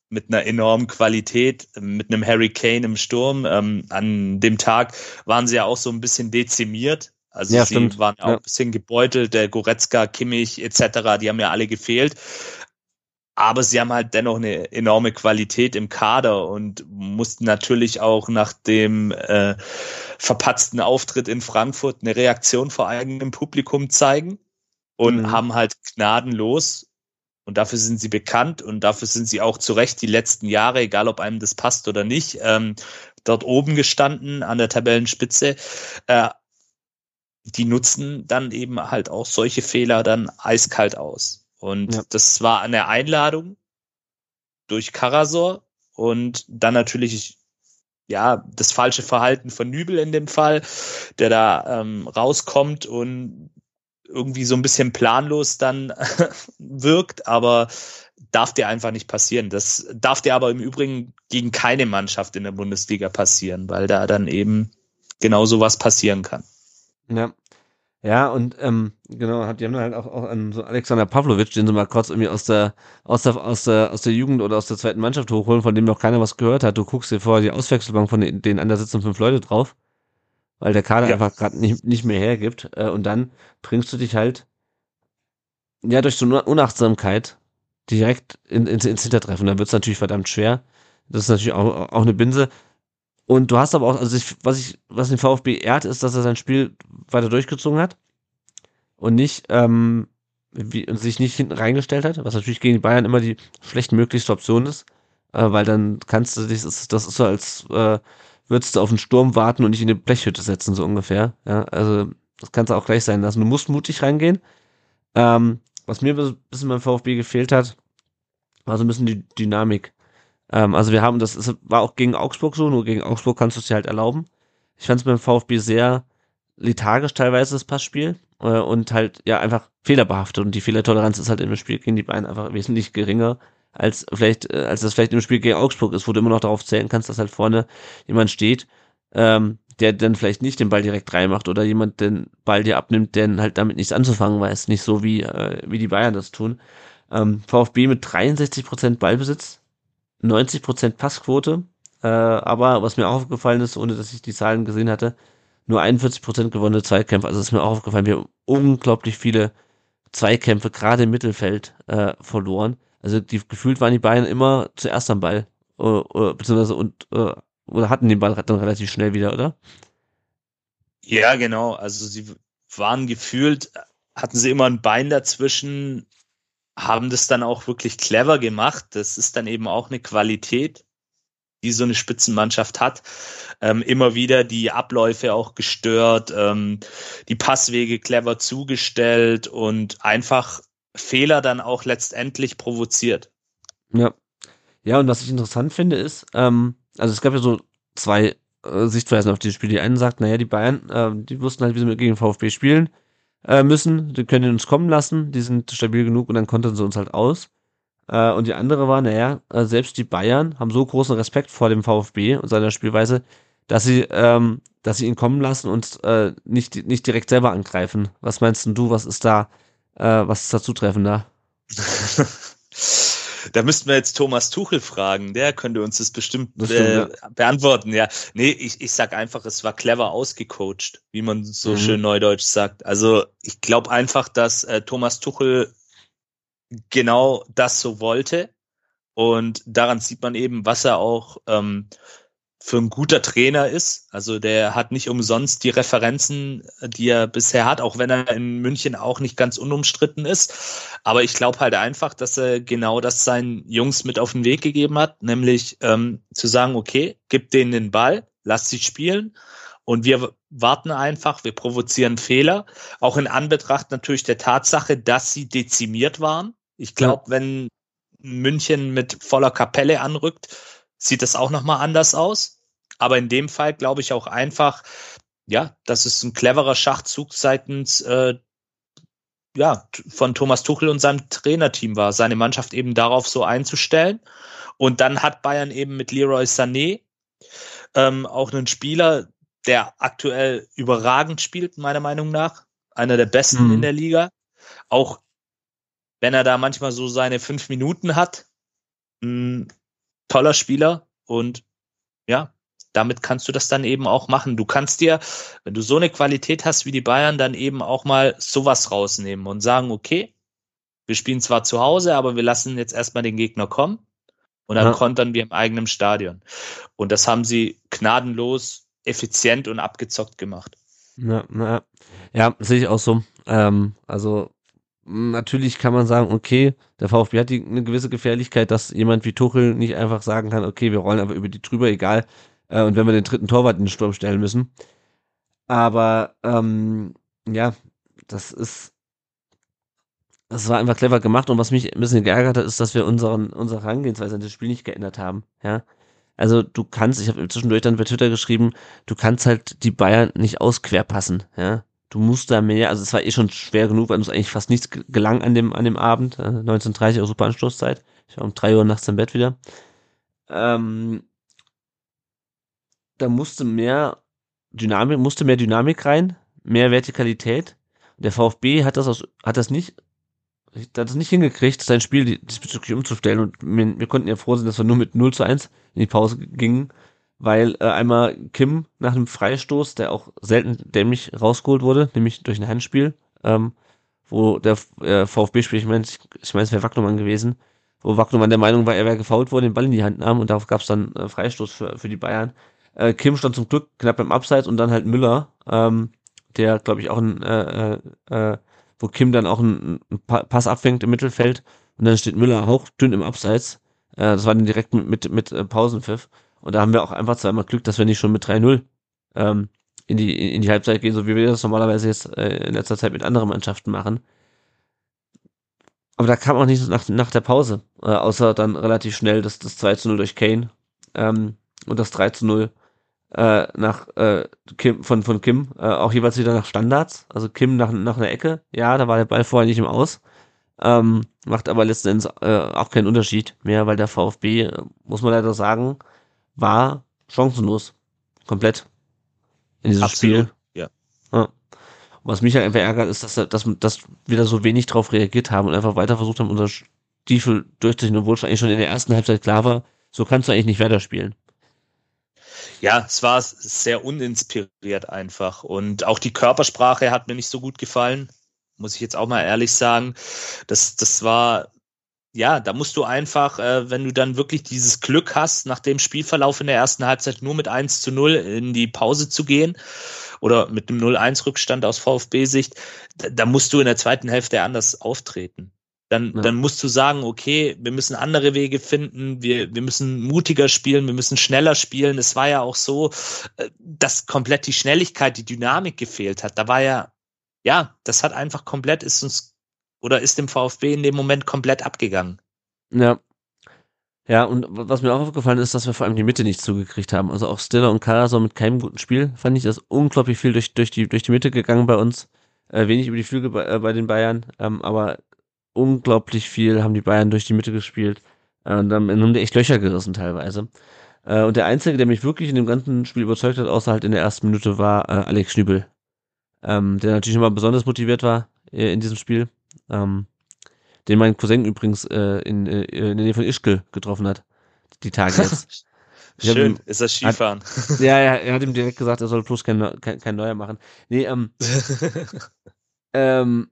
mit einer enormen Qualität, mit einem Harry Kane im Sturm. Ähm, an dem Tag waren sie ja auch so ein bisschen dezimiert. Also ja, sie stimmt. waren auch ja. ein bisschen gebeutelt, der Goretzka, Kimmich etc., die haben ja alle gefehlt. Aber sie haben halt dennoch eine enorme Qualität im Kader und mussten natürlich auch nach dem äh, verpatzten Auftritt in Frankfurt eine Reaktion vor eigenem Publikum zeigen und mhm. haben halt gnadenlos und dafür sind sie bekannt und dafür sind sie auch zu Recht die letzten Jahre, egal ob einem das passt oder nicht, ähm, dort oben gestanden an der Tabellenspitze. Äh, die nutzen dann eben halt auch solche Fehler dann eiskalt aus. Und ja. das war eine Einladung durch Karasor und dann natürlich ja das falsche Verhalten von Nübel in dem Fall, der da ähm, rauskommt und irgendwie so ein bisschen planlos dann wirkt, aber darf dir einfach nicht passieren. Das darf dir aber im Übrigen gegen keine Mannschaft in der Bundesliga passieren, weil da dann eben genau sowas passieren kann.
Ja. Ja, und ähm, genau, hat die haben halt auch, auch an so Alexander Pavlovic, den sie mal kurz irgendwie aus der, aus der, aus der, aus der Jugend oder aus der zweiten Mannschaft hochholen, von dem noch keiner was gehört hat. Du guckst dir vorher die Auswechselbank von den, denen an, da sitzen fünf Leute drauf weil der Kader ja. einfach gerade nicht, nicht mehr hergibt. Äh, und dann bringst du dich halt ja durch so eine Unachtsamkeit direkt in, in, ins Hintertreffen. Da wird es natürlich verdammt schwer. Das ist natürlich auch, auch eine Binse. Und du hast aber auch, also ich, was ich, was den VfB ehrt, ist, dass er sein Spiel weiter durchgezogen hat und nicht, ähm, wie, und sich nicht hinten reingestellt hat, was natürlich gegen die Bayern immer die schlechtmöglichste Option ist, äh, weil dann kannst du dich, das, ist so als äh, würdest du auf den Sturm warten und nicht in eine Blechhütte setzen, so ungefähr. Ja, also das kannst du auch gleich sein lassen. Du musst mutig reingehen. Ähm, was mir ein bisschen beim VfB gefehlt hat, war so ein bisschen die Dynamik. Ähm, also wir haben, das ist, war auch gegen Augsburg so, nur gegen Augsburg kannst du es dir halt erlauben. Ich fand es beim VfB sehr lethargisch teilweise, das Passspiel. Äh, und halt, ja, einfach fehlerbehaftet. Und die Fehlertoleranz ist halt im Spiel gegen die beiden einfach wesentlich geringer als vielleicht, äh, als das vielleicht im Spiel gegen Augsburg ist, wo du immer noch darauf zählen kannst, dass halt vorne jemand steht, ähm, der dann vielleicht nicht den Ball direkt reinmacht oder jemand den Ball dir abnimmt, der halt damit nichts anzufangen weiß, nicht so wie, äh, wie die Bayern das tun. Ähm, VfB mit 63% Ballbesitz, 90% Passquote, äh, aber was mir auch aufgefallen ist, ohne dass ich die Zahlen gesehen hatte, nur 41% gewonnene Zweikämpfe, also ist mir auch aufgefallen, wir haben unglaublich viele Zweikämpfe, gerade im Mittelfeld, äh, verloren. Also die gefühlt waren die Bayern immer zuerst am Ball. Oder, oder, beziehungsweise und äh, oder hatten den Ball dann relativ schnell wieder, oder?
Ja, genau. Also sie waren gefühlt, hatten sie immer ein Bein dazwischen, haben das dann auch wirklich clever gemacht. Das ist dann eben auch eine Qualität, die so eine Spitzenmannschaft hat. Ähm, immer wieder die Abläufe auch gestört, ähm, die Passwege clever zugestellt und einfach Fehler dann auch letztendlich provoziert.
Ja. Ja, und was ich interessant finde, ist, ähm, also es gab ja so zwei äh, Sichtweisen auf dieses Spiel. Die einen sagt, naja, die Bayern, äh, die wussten halt, wie sie mit gegen VfB spielen äh, müssen, die können uns kommen lassen, die sind stabil genug und dann kontern sie uns halt aus. Äh, und die andere war, naja, äh, selbst die Bayern haben so großen Respekt vor dem VfB und seiner Spielweise, dass sie, ähm, dass sie ihn kommen lassen und äh, nicht, nicht direkt selber angreifen. Was meinst denn du, was ist da äh, was ist da zutreffender?
da müssten wir jetzt Thomas Tuchel fragen. Der könnte uns das bestimmt das stimmt, äh, ja. beantworten. Ja, nee, ich, ich sag einfach, es war clever ausgecoacht, wie man so mhm. schön neudeutsch sagt. Also ich glaube einfach, dass äh, Thomas Tuchel genau das so wollte. Und daran sieht man eben, was er auch ähm, für ein guter Trainer ist. Also der hat nicht umsonst die Referenzen, die er bisher hat, auch wenn er in München auch nicht ganz unumstritten ist. Aber ich glaube halt einfach, dass er genau das seinen Jungs mit auf den Weg gegeben hat, nämlich ähm, zu sagen, okay, gib denen den Ball, lass sie spielen und wir warten einfach, wir provozieren Fehler, auch in Anbetracht natürlich der Tatsache, dass sie dezimiert waren. Ich glaube, wenn München mit voller Kapelle anrückt, sieht das auch nochmal anders aus. Aber in dem Fall glaube ich auch einfach, ja, dass es ein cleverer Schachzug seitens äh, ja, von Thomas Tuchel und seinem Trainerteam war, seine Mannschaft eben darauf so einzustellen. Und dann hat Bayern eben mit Leroy Sané ähm, auch einen Spieler, der aktuell überragend spielt, meiner Meinung nach. Einer der besten mhm. in der Liga. Auch wenn er da manchmal so seine fünf Minuten hat. Ein toller Spieler und ja, damit kannst du das dann eben auch machen. Du kannst dir, wenn du so eine Qualität hast wie die Bayern, dann eben auch mal sowas rausnehmen und sagen, okay, wir spielen zwar zu Hause, aber wir lassen jetzt erstmal den Gegner kommen und dann ja. kontern wir im eigenen Stadion. Und das haben sie gnadenlos, effizient und abgezockt gemacht.
Ja, ja. ja sehe ich auch so. Ähm, also natürlich kann man sagen, okay, der VfB hat die, eine gewisse Gefährlichkeit, dass jemand wie Tuchel nicht einfach sagen kann, okay, wir rollen einfach über die drüber, egal. Äh, und wenn wir den dritten Torwart in den Sturm stellen müssen. Aber ähm, ja, das ist, das war einfach clever gemacht. Und was mich ein bisschen geärgert hat, ist, dass wir unseren, unsere Herangehensweise an das Spiel nicht geändert haben. Ja. Also du kannst, ich habe zwischendurch dann bei Twitter geschrieben, du kannst halt die Bayern nicht ausquerpassen, ja du musst da mehr, also es war eh schon schwer genug, weil uns eigentlich fast nichts gelang an dem, an dem Abend, äh, 19.30 Uhr super Anstoßzeit. Ich war um drei Uhr nachts im Bett wieder. Ähm, da musste mehr Dynamik, musste mehr Dynamik rein, mehr Vertikalität. Der VfB hat das aus, hat das nicht, hat das nicht hingekriegt, sein Spiel diesbezüglich umzustellen und wir, wir konnten ja froh sein, dass wir nur mit 0 zu 1 in die Pause gingen weil äh, einmal Kim nach einem Freistoß, der auch selten dämlich rausgeholt wurde, nämlich durch ein Handspiel, ähm, wo der äh, VfB-Spieler, ich meine, ich, meine, es wäre Wagnumann gewesen, wo Wagnumann der Meinung war, er wäre gefault worden, den Ball in die Hand nahm und darauf gab es dann äh, Freistoß für, für die Bayern. Äh, Kim stand zum Glück knapp beim Abseits und dann halt Müller, ähm, der, glaube ich, auch ein, äh, äh, wo Kim dann auch einen, einen Pass abfängt im Mittelfeld und dann steht Müller auch dünn im Abseits. Äh, das war dann direkt mit, mit, mit äh, Pausenpfiff. Und da haben wir auch einfach zweimal Glück, dass wir nicht schon mit 3-0 ähm, in, die, in die Halbzeit gehen, so wie wir das normalerweise jetzt äh, in letzter Zeit mit anderen Mannschaften machen. Aber da kam auch nicht nach, nach der Pause, äh, außer dann relativ schnell das, das 2 0 durch Kane ähm, und das 3 0 äh, nach äh, Kim, von, von Kim, äh, auch jeweils wieder nach Standards. Also Kim nach, nach einer Ecke, ja, da war der Ball vorher nicht im Aus. Ähm, macht aber letzten Endes äh, auch keinen Unterschied mehr, weil der VfB, äh, muss man leider sagen, war chancenlos. Komplett. In diesem Absolut, Spiel.
Ja.
ja. was mich halt einfach ärgert, ist, dass, dass, dass wir da so wenig drauf reagiert haben und einfach weiter versucht haben, unser Stiefel durchzuziehen, obwohl es eigentlich schon in der ersten Halbzeit klar war, so kannst du eigentlich nicht weiterspielen.
Ja, es war sehr uninspiriert einfach. Und auch die Körpersprache hat mir nicht so gut gefallen, muss ich jetzt auch mal ehrlich sagen. Das, das war ja, da musst du einfach, äh, wenn du dann wirklich dieses Glück hast, nach dem Spielverlauf in der ersten Halbzeit nur mit 1 zu 0 in die Pause zu gehen oder mit einem 0-1-Rückstand aus VfB-Sicht, da, da, musst du in der zweiten Hälfte anders auftreten. Dann, ja. dann musst du sagen, okay, wir müssen andere Wege finden, wir, wir müssen mutiger spielen, wir müssen schneller spielen. Es war ja auch so, äh, dass komplett die Schnelligkeit, die Dynamik gefehlt hat. Da war ja, ja, das hat einfach komplett, ist uns oder ist dem VfB in dem Moment komplett abgegangen.
Ja. Ja, und was mir auch aufgefallen ist, dass wir vor allem die Mitte nicht zugekriegt haben. Also auch Stiller und Karasor mit keinem guten Spiel fand ich das unglaublich viel durch, durch, die, durch die Mitte gegangen bei uns. Äh, wenig über die Flügel bei, äh, bei den Bayern, ähm, aber unglaublich viel haben die Bayern durch die Mitte gespielt. Äh, und dann haben die echt Löcher gerissen teilweise. Äh, und der Einzige, der mich wirklich in dem ganzen Spiel überzeugt hat, außer halt in der ersten Minute, war äh, Alex Schnübel. Ähm, der natürlich immer besonders motiviert war äh, in diesem Spiel ähm, den mein Cousin übrigens äh, in, äh, in der Nähe von Ischgl getroffen hat. Die Tage jetzt.
Schön, ihm, ist das Skifahren.
Hat, ja, ja, er hat ihm direkt gesagt, er soll bloß kein, kein, kein Neuer machen. Nee, ähm, ähm,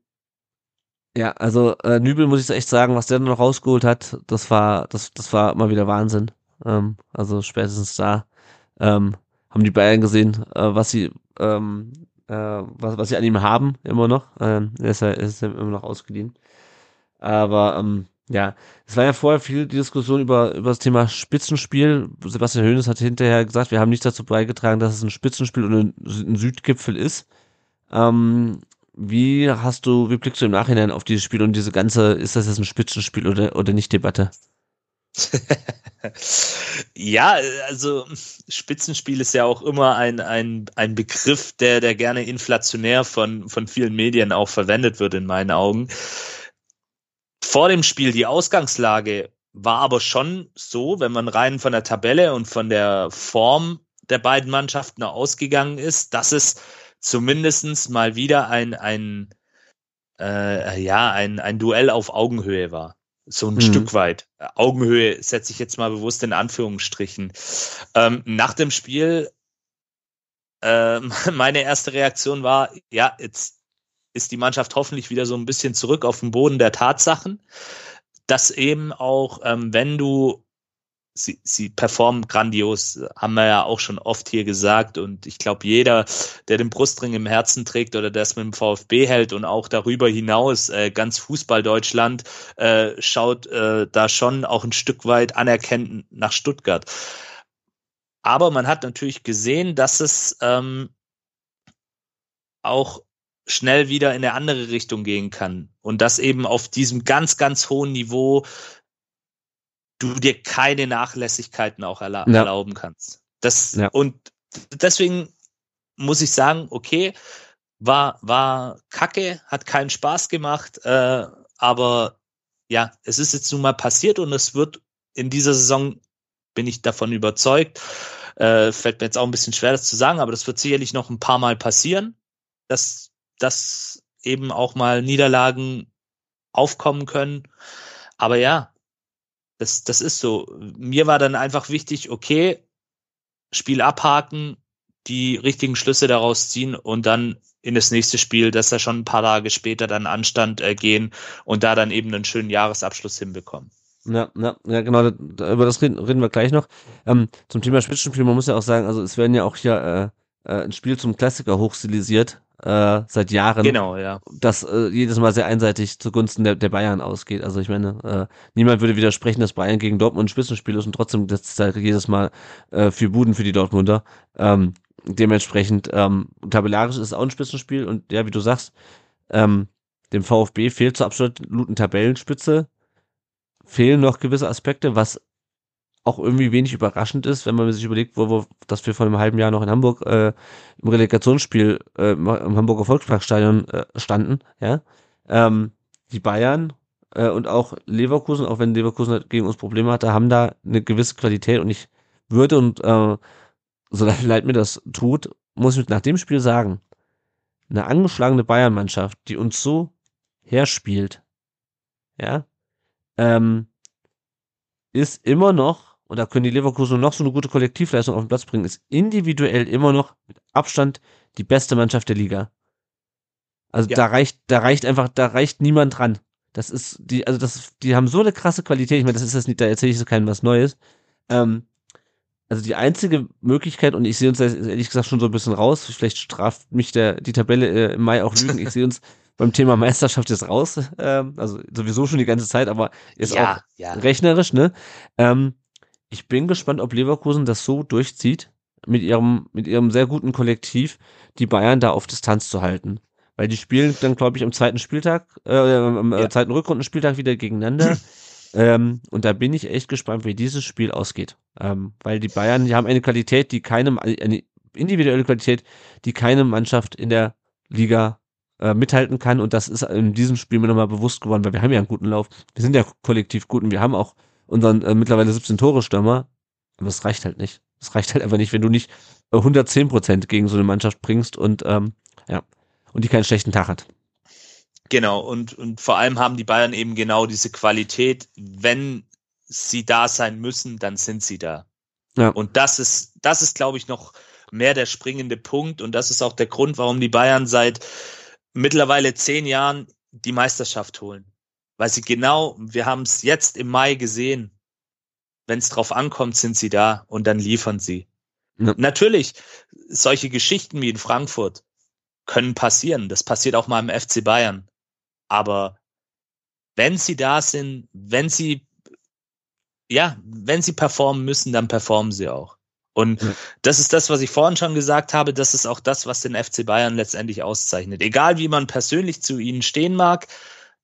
ja, also äh, Nübel muss ich echt sagen, was der noch rausgeholt hat, das war, das, das war mal wieder Wahnsinn. Ähm, also spätestens da ähm, haben die Bayern gesehen, äh, was sie ähm, äh, was, was sie an ihm haben, immer noch. Ähm, er ist ist ja immer noch ausgeliehen. Aber ähm, ja, es war ja vorher viel die Diskussion über, über das Thema Spitzenspiel. Sebastian Hoeneß hat hinterher gesagt, wir haben nicht dazu beigetragen, dass es ein Spitzenspiel und ein, ein Südgipfel ist. Ähm, wie hast du, wie blickst du im Nachhinein auf dieses Spiel und diese ganze, ist das jetzt ein Spitzenspiel oder, oder nicht Debatte?
ja, also Spitzenspiel ist ja auch immer ein, ein, ein Begriff, der, der gerne inflationär von, von vielen Medien auch verwendet wird, in meinen Augen. Vor dem Spiel, die Ausgangslage war aber schon so, wenn man rein von der Tabelle und von der Form der beiden Mannschaften ausgegangen ist, dass es zumindestens mal wieder ein, ein, äh, ja, ein, ein Duell auf Augenhöhe war. So ein mhm. Stück weit. Augenhöhe setze ich jetzt mal bewusst in Anführungsstrichen. Ähm, nach dem Spiel, äh, meine erste Reaktion war, ja, jetzt ist die Mannschaft hoffentlich wieder so ein bisschen zurück auf den Boden der Tatsachen, dass eben auch, ähm, wenn du sie, sie performen grandios, haben wir ja auch schon oft hier gesagt. Und ich glaube, jeder, der den Brustring im Herzen trägt oder das mit dem VfB hält und auch darüber hinaus äh, ganz Fußball Deutschland äh, schaut äh, da schon auch ein Stück weit anerkennend nach Stuttgart. Aber man hat natürlich gesehen, dass es ähm, auch schnell wieder in eine andere Richtung gehen kann. Und das eben auf diesem ganz, ganz hohen Niveau du dir keine Nachlässigkeiten auch erla ja. erlauben kannst. Das, ja. und deswegen muss ich sagen, okay, war, war kacke, hat keinen Spaß gemacht, äh, aber ja, es ist jetzt nun mal passiert und es wird in dieser Saison, bin ich davon überzeugt, äh, fällt mir jetzt auch ein bisschen schwer, das zu sagen, aber das wird sicherlich noch ein paar Mal passieren, dass, dass eben auch mal Niederlagen aufkommen können. Aber ja, das, das ist so. Mir war dann einfach wichtig, okay, Spiel abhaken, die richtigen Schlüsse daraus ziehen und dann in das nächste Spiel, das da schon ein paar Tage später dann anstand, äh, gehen und da dann eben einen schönen Jahresabschluss hinbekommen.
Ja, ja, ja genau, da, über das reden, reden wir gleich noch. Ähm, zum Thema Spitzenspiel, man muss ja auch sagen, also es werden ja auch hier äh, äh, ein Spiel zum Klassiker hochstilisiert äh, seit Jahren.
Genau, ja.
Das äh, jedes Mal sehr einseitig zugunsten der, der Bayern ausgeht. Also ich meine, äh, niemand würde widersprechen, dass Bayern gegen Dortmund ein Spitzenspiel ist und trotzdem das ist halt jedes Mal äh, für Buden für die Dortmunder. Ähm, dementsprechend, ähm, tabellarisch ist es auch ein Spitzenspiel und ja, wie du sagst, ähm, dem VfB fehlt zur absoluten Tabellenspitze, fehlen noch gewisse Aspekte, was auch irgendwie wenig überraschend ist, wenn man sich überlegt, wo, wo dass wir vor einem halben Jahr noch in Hamburg äh, im Relegationsspiel äh, im Hamburger Volksparkstadion äh, standen, ja. Ähm, die Bayern äh, und auch Leverkusen, auch wenn Leverkusen halt gegen uns Probleme hatte, haben da eine gewisse Qualität und ich würde und äh, so leid mir das tut, muss ich nach dem Spiel sagen, eine angeschlagene Bayern-Mannschaft, die uns so herspielt, ja, ähm, ist immer noch und da können die Leverkusen noch so eine gute Kollektivleistung auf den Platz bringen, ist individuell immer noch mit Abstand die beste Mannschaft der Liga. Also ja. da reicht, da reicht einfach, da reicht niemand dran. Das ist, die, also das, die haben so eine krasse Qualität. Ich meine, das ist das nicht, da erzähle ich so keinem was Neues. Ähm, also die einzige Möglichkeit, und ich sehe uns ehrlich gesagt schon so ein bisschen raus, vielleicht straft mich der, die Tabelle äh, im Mai auch Lügen, ich sehe uns beim Thema Meisterschaft jetzt raus, ähm, also sowieso schon die ganze Zeit, aber jetzt ja, auch ja. rechnerisch, ne? Ähm, ich bin gespannt, ob Leverkusen das so durchzieht, mit ihrem, mit ihrem sehr guten Kollektiv, die Bayern da auf Distanz zu halten. Weil die spielen dann, glaube ich, am zweiten Spieltag, äh, am ja. zweiten Rückrundenspieltag wieder gegeneinander. ähm, und da bin ich echt gespannt, wie dieses Spiel ausgeht. Ähm, weil die Bayern, die haben eine Qualität, die keinem, eine individuelle Qualität, die keine Mannschaft in der Liga äh, mithalten kann. Und das ist in diesem Spiel mir nochmal bewusst geworden, weil wir haben ja einen guten Lauf. Wir sind ja kollektiv gut und wir haben auch unseren äh, mittlerweile 17 Tore Stürmer. Aber es reicht halt nicht. Es reicht halt einfach nicht, wenn du nicht 110 äh, Prozent gegen so eine Mannschaft bringst und ähm, ja und die keinen schlechten Tag hat.
Genau und und vor allem haben die Bayern eben genau diese Qualität, wenn sie da sein müssen, dann sind sie da. Ja. Und das ist das ist glaube ich noch mehr der springende Punkt und das ist auch der Grund, warum die Bayern seit mittlerweile zehn Jahren die Meisterschaft holen weil sie genau, wir haben es jetzt im Mai gesehen, wenn es drauf ankommt, sind sie da und dann liefern sie. Ja. Natürlich, solche Geschichten wie in Frankfurt können passieren. Das passiert auch mal im FC Bayern. Aber wenn sie da sind, wenn sie, ja, wenn sie performen müssen, dann performen sie auch. Und ja. das ist das, was ich vorhin schon gesagt habe. Das ist auch das, was den FC Bayern letztendlich auszeichnet. Egal wie man persönlich zu ihnen stehen mag,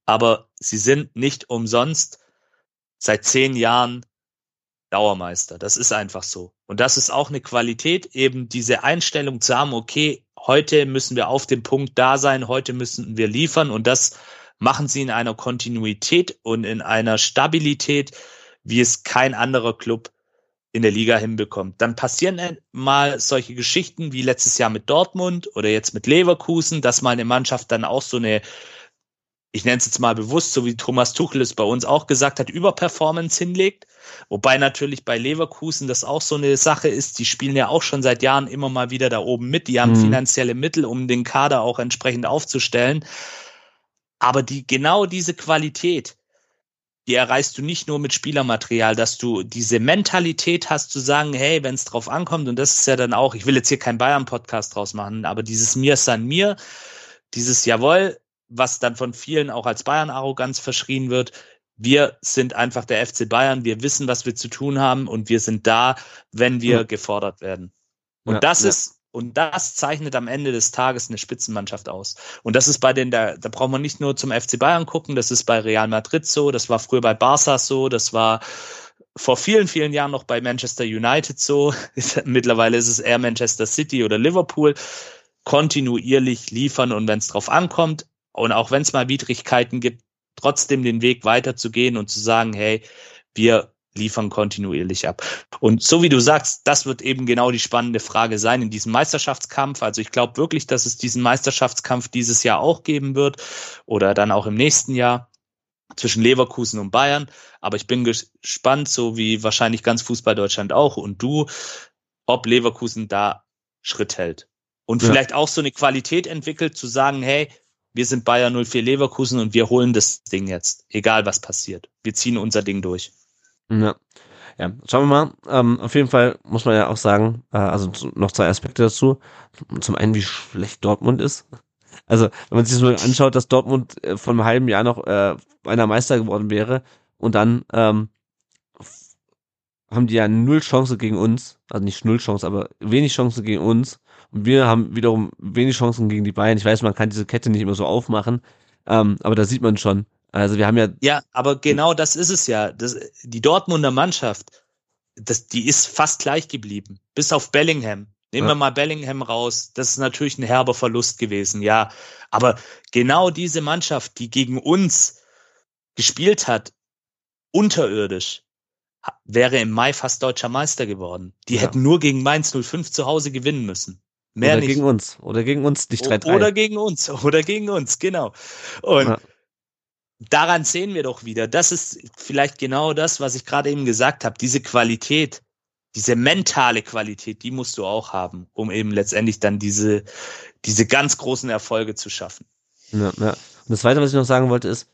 aber sie sind nicht umsonst seit zehn Jahren Dauermeister. Das ist einfach so. Und das ist auch eine Qualität, eben diese Einstellung zu haben, okay, heute müssen wir auf dem Punkt da sein, heute müssen wir liefern und das machen sie in einer Kontinuität und in einer Stabilität, wie es kein anderer Club in der Liga hinbekommt. Dann passieren mal solche Geschichten wie letztes Jahr mit Dortmund oder jetzt mit Leverkusen, dass mal eine Mannschaft dann auch so eine ich nenne es jetzt mal bewusst, so wie Thomas Tuchel es bei uns auch gesagt hat, Überperformance hinlegt. Wobei natürlich bei Leverkusen das auch so eine Sache ist. Die spielen ja auch schon seit Jahren immer mal wieder da oben mit. Die haben mhm. finanzielle Mittel, um den Kader auch entsprechend aufzustellen. Aber die, genau diese Qualität, die erreichst du nicht nur mit Spielermaterial, dass du diese Mentalität hast zu sagen, hey, wenn es drauf ankommt, und das ist ja dann auch, ich will jetzt hier keinen Bayern-Podcast draus machen, aber dieses Mir san mir, dieses Jawohl, was dann von vielen auch als Bayern-Arroganz verschrien wird. Wir sind einfach der FC Bayern, wir wissen, was wir zu tun haben und wir sind da, wenn wir ja. gefordert werden. Und ja, das ja. ist, und das zeichnet am Ende des Tages eine Spitzenmannschaft aus. Und das ist bei den, da, da braucht man nicht nur zum FC Bayern gucken, das ist bei Real Madrid so, das war früher bei Barca so, das war vor vielen, vielen Jahren noch bei Manchester United so. Mittlerweile ist es eher Manchester City oder Liverpool. Kontinuierlich liefern und wenn es drauf ankommt, und auch wenn es mal Widrigkeiten gibt, trotzdem den Weg weiterzugehen und zu sagen, hey, wir liefern kontinuierlich ab. Und so wie du sagst, das wird eben genau die spannende Frage sein in diesem Meisterschaftskampf. Also ich glaube wirklich, dass es diesen Meisterschaftskampf dieses Jahr auch geben wird oder dann auch im nächsten Jahr zwischen Leverkusen und Bayern. Aber ich bin gespannt, so wie wahrscheinlich ganz Fußball Deutschland auch und du, ob Leverkusen da Schritt hält. Und ja. vielleicht auch so eine Qualität entwickelt, zu sagen, hey, wir sind Bayer 04 Leverkusen und wir holen das Ding jetzt, egal was passiert. Wir ziehen unser Ding durch.
Ja. Ja, schauen wir mal. Ähm, auf jeden Fall muss man ja auch sagen, äh, also noch zwei Aspekte dazu. Zum einen, wie schlecht Dortmund ist. Also, wenn man sich so anschaut, dass Dortmund äh, von einem halben Jahr noch äh, einer Meister geworden wäre und dann ähm, haben die ja null Chance gegen uns, also nicht null Chance, aber wenig Chance gegen uns und wir haben wiederum wenig Chancen gegen die Bayern. Ich weiß, man kann diese Kette nicht immer so aufmachen, ähm, aber da sieht man schon. Also wir haben ja.
Ja, aber genau das ist es ja. Das, die Dortmunder Mannschaft, das, die ist fast gleich geblieben. Bis auf Bellingham. Nehmen ja. wir mal Bellingham raus. Das ist natürlich ein herber Verlust gewesen, ja. Aber genau diese Mannschaft, die gegen uns gespielt hat, unterirdisch, wäre im Mai fast deutscher Meister geworden. Die ja. hätten nur gegen Mainz 05 zu Hause gewinnen müssen.
Mehr oder nicht. gegen uns. Oder gegen uns, nicht 3-3.
Oder gegen uns. Oder gegen uns, genau. Und ja. daran sehen wir doch wieder. Das ist vielleicht genau das, was ich gerade eben gesagt habe. Diese Qualität, diese mentale Qualität, die musst du auch haben, um eben letztendlich dann diese, diese ganz großen Erfolge zu schaffen.
Ja, ja. Und das Zweite, was ich noch sagen wollte, ist,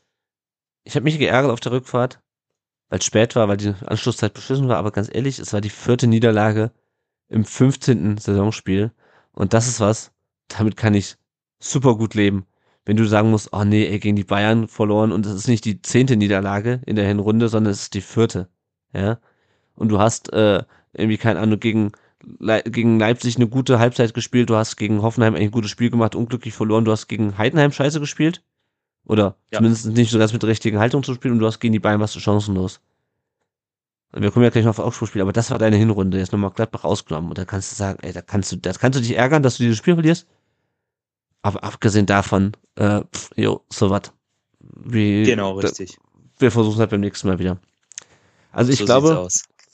ich habe mich geärgert auf der Rückfahrt, weil es spät war, weil die Anschlusszeit beschissen war, aber ganz ehrlich, es war die vierte Niederlage im 15. Saisonspiel. Und das ist was, damit kann ich super gut leben. Wenn du sagen musst, oh nee, ey, gegen die Bayern verloren und das ist nicht die zehnte Niederlage in der Hinrunde, sondern es ist die vierte. Ja. Und du hast äh, irgendwie, keine Ahnung, gegen, Le gegen Leipzig eine gute Halbzeit gespielt, du hast gegen Hoffenheim ein gutes Spiel gemacht, unglücklich verloren, du hast gegen Heidenheim scheiße gespielt. Oder ja. zumindest nicht so ganz mit der richtigen Haltung zu spielen und du hast gegen die Bayern was zu chancenlos. Wir kommen ja gleich noch auf Augsburg-Spiel, aber das war deine Hinrunde. Jetzt nochmal Gladbach rausgenommen. Und da kannst du sagen, ey, da kannst du, da kannst du dich ärgern, dass du dieses Spiel verlierst. Aber abgesehen davon, äh, pff, jo, so was.
Genau, richtig. Da,
wir versuchen es halt beim nächsten Mal wieder. Also ich so glaube,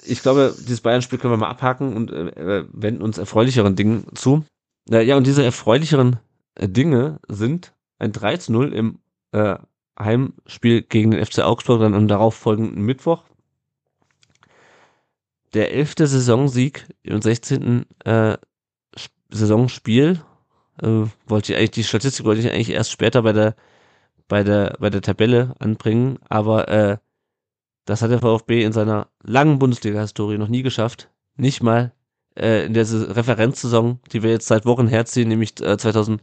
ich glaube, dieses Bayern-Spiel können wir mal abhaken und äh, wenden uns erfreulicheren Dingen zu. Äh, ja, und diese erfreulicheren äh, Dinge sind ein 3 zu 0 im äh, Heimspiel gegen den FC Augsburg dann am darauffolgenden Mittwoch der elfte Saisonsieg im 16. Äh, Saisonspiel. Äh, wollte ich eigentlich, die Statistik wollte ich eigentlich erst später bei der, bei der, bei der Tabelle anbringen, aber äh, das hat der VfB in seiner langen Bundesliga-Historie noch nie geschafft. Nicht mal äh, in der Referenzsaison, die wir jetzt seit Wochen herziehen, nämlich äh, 2003,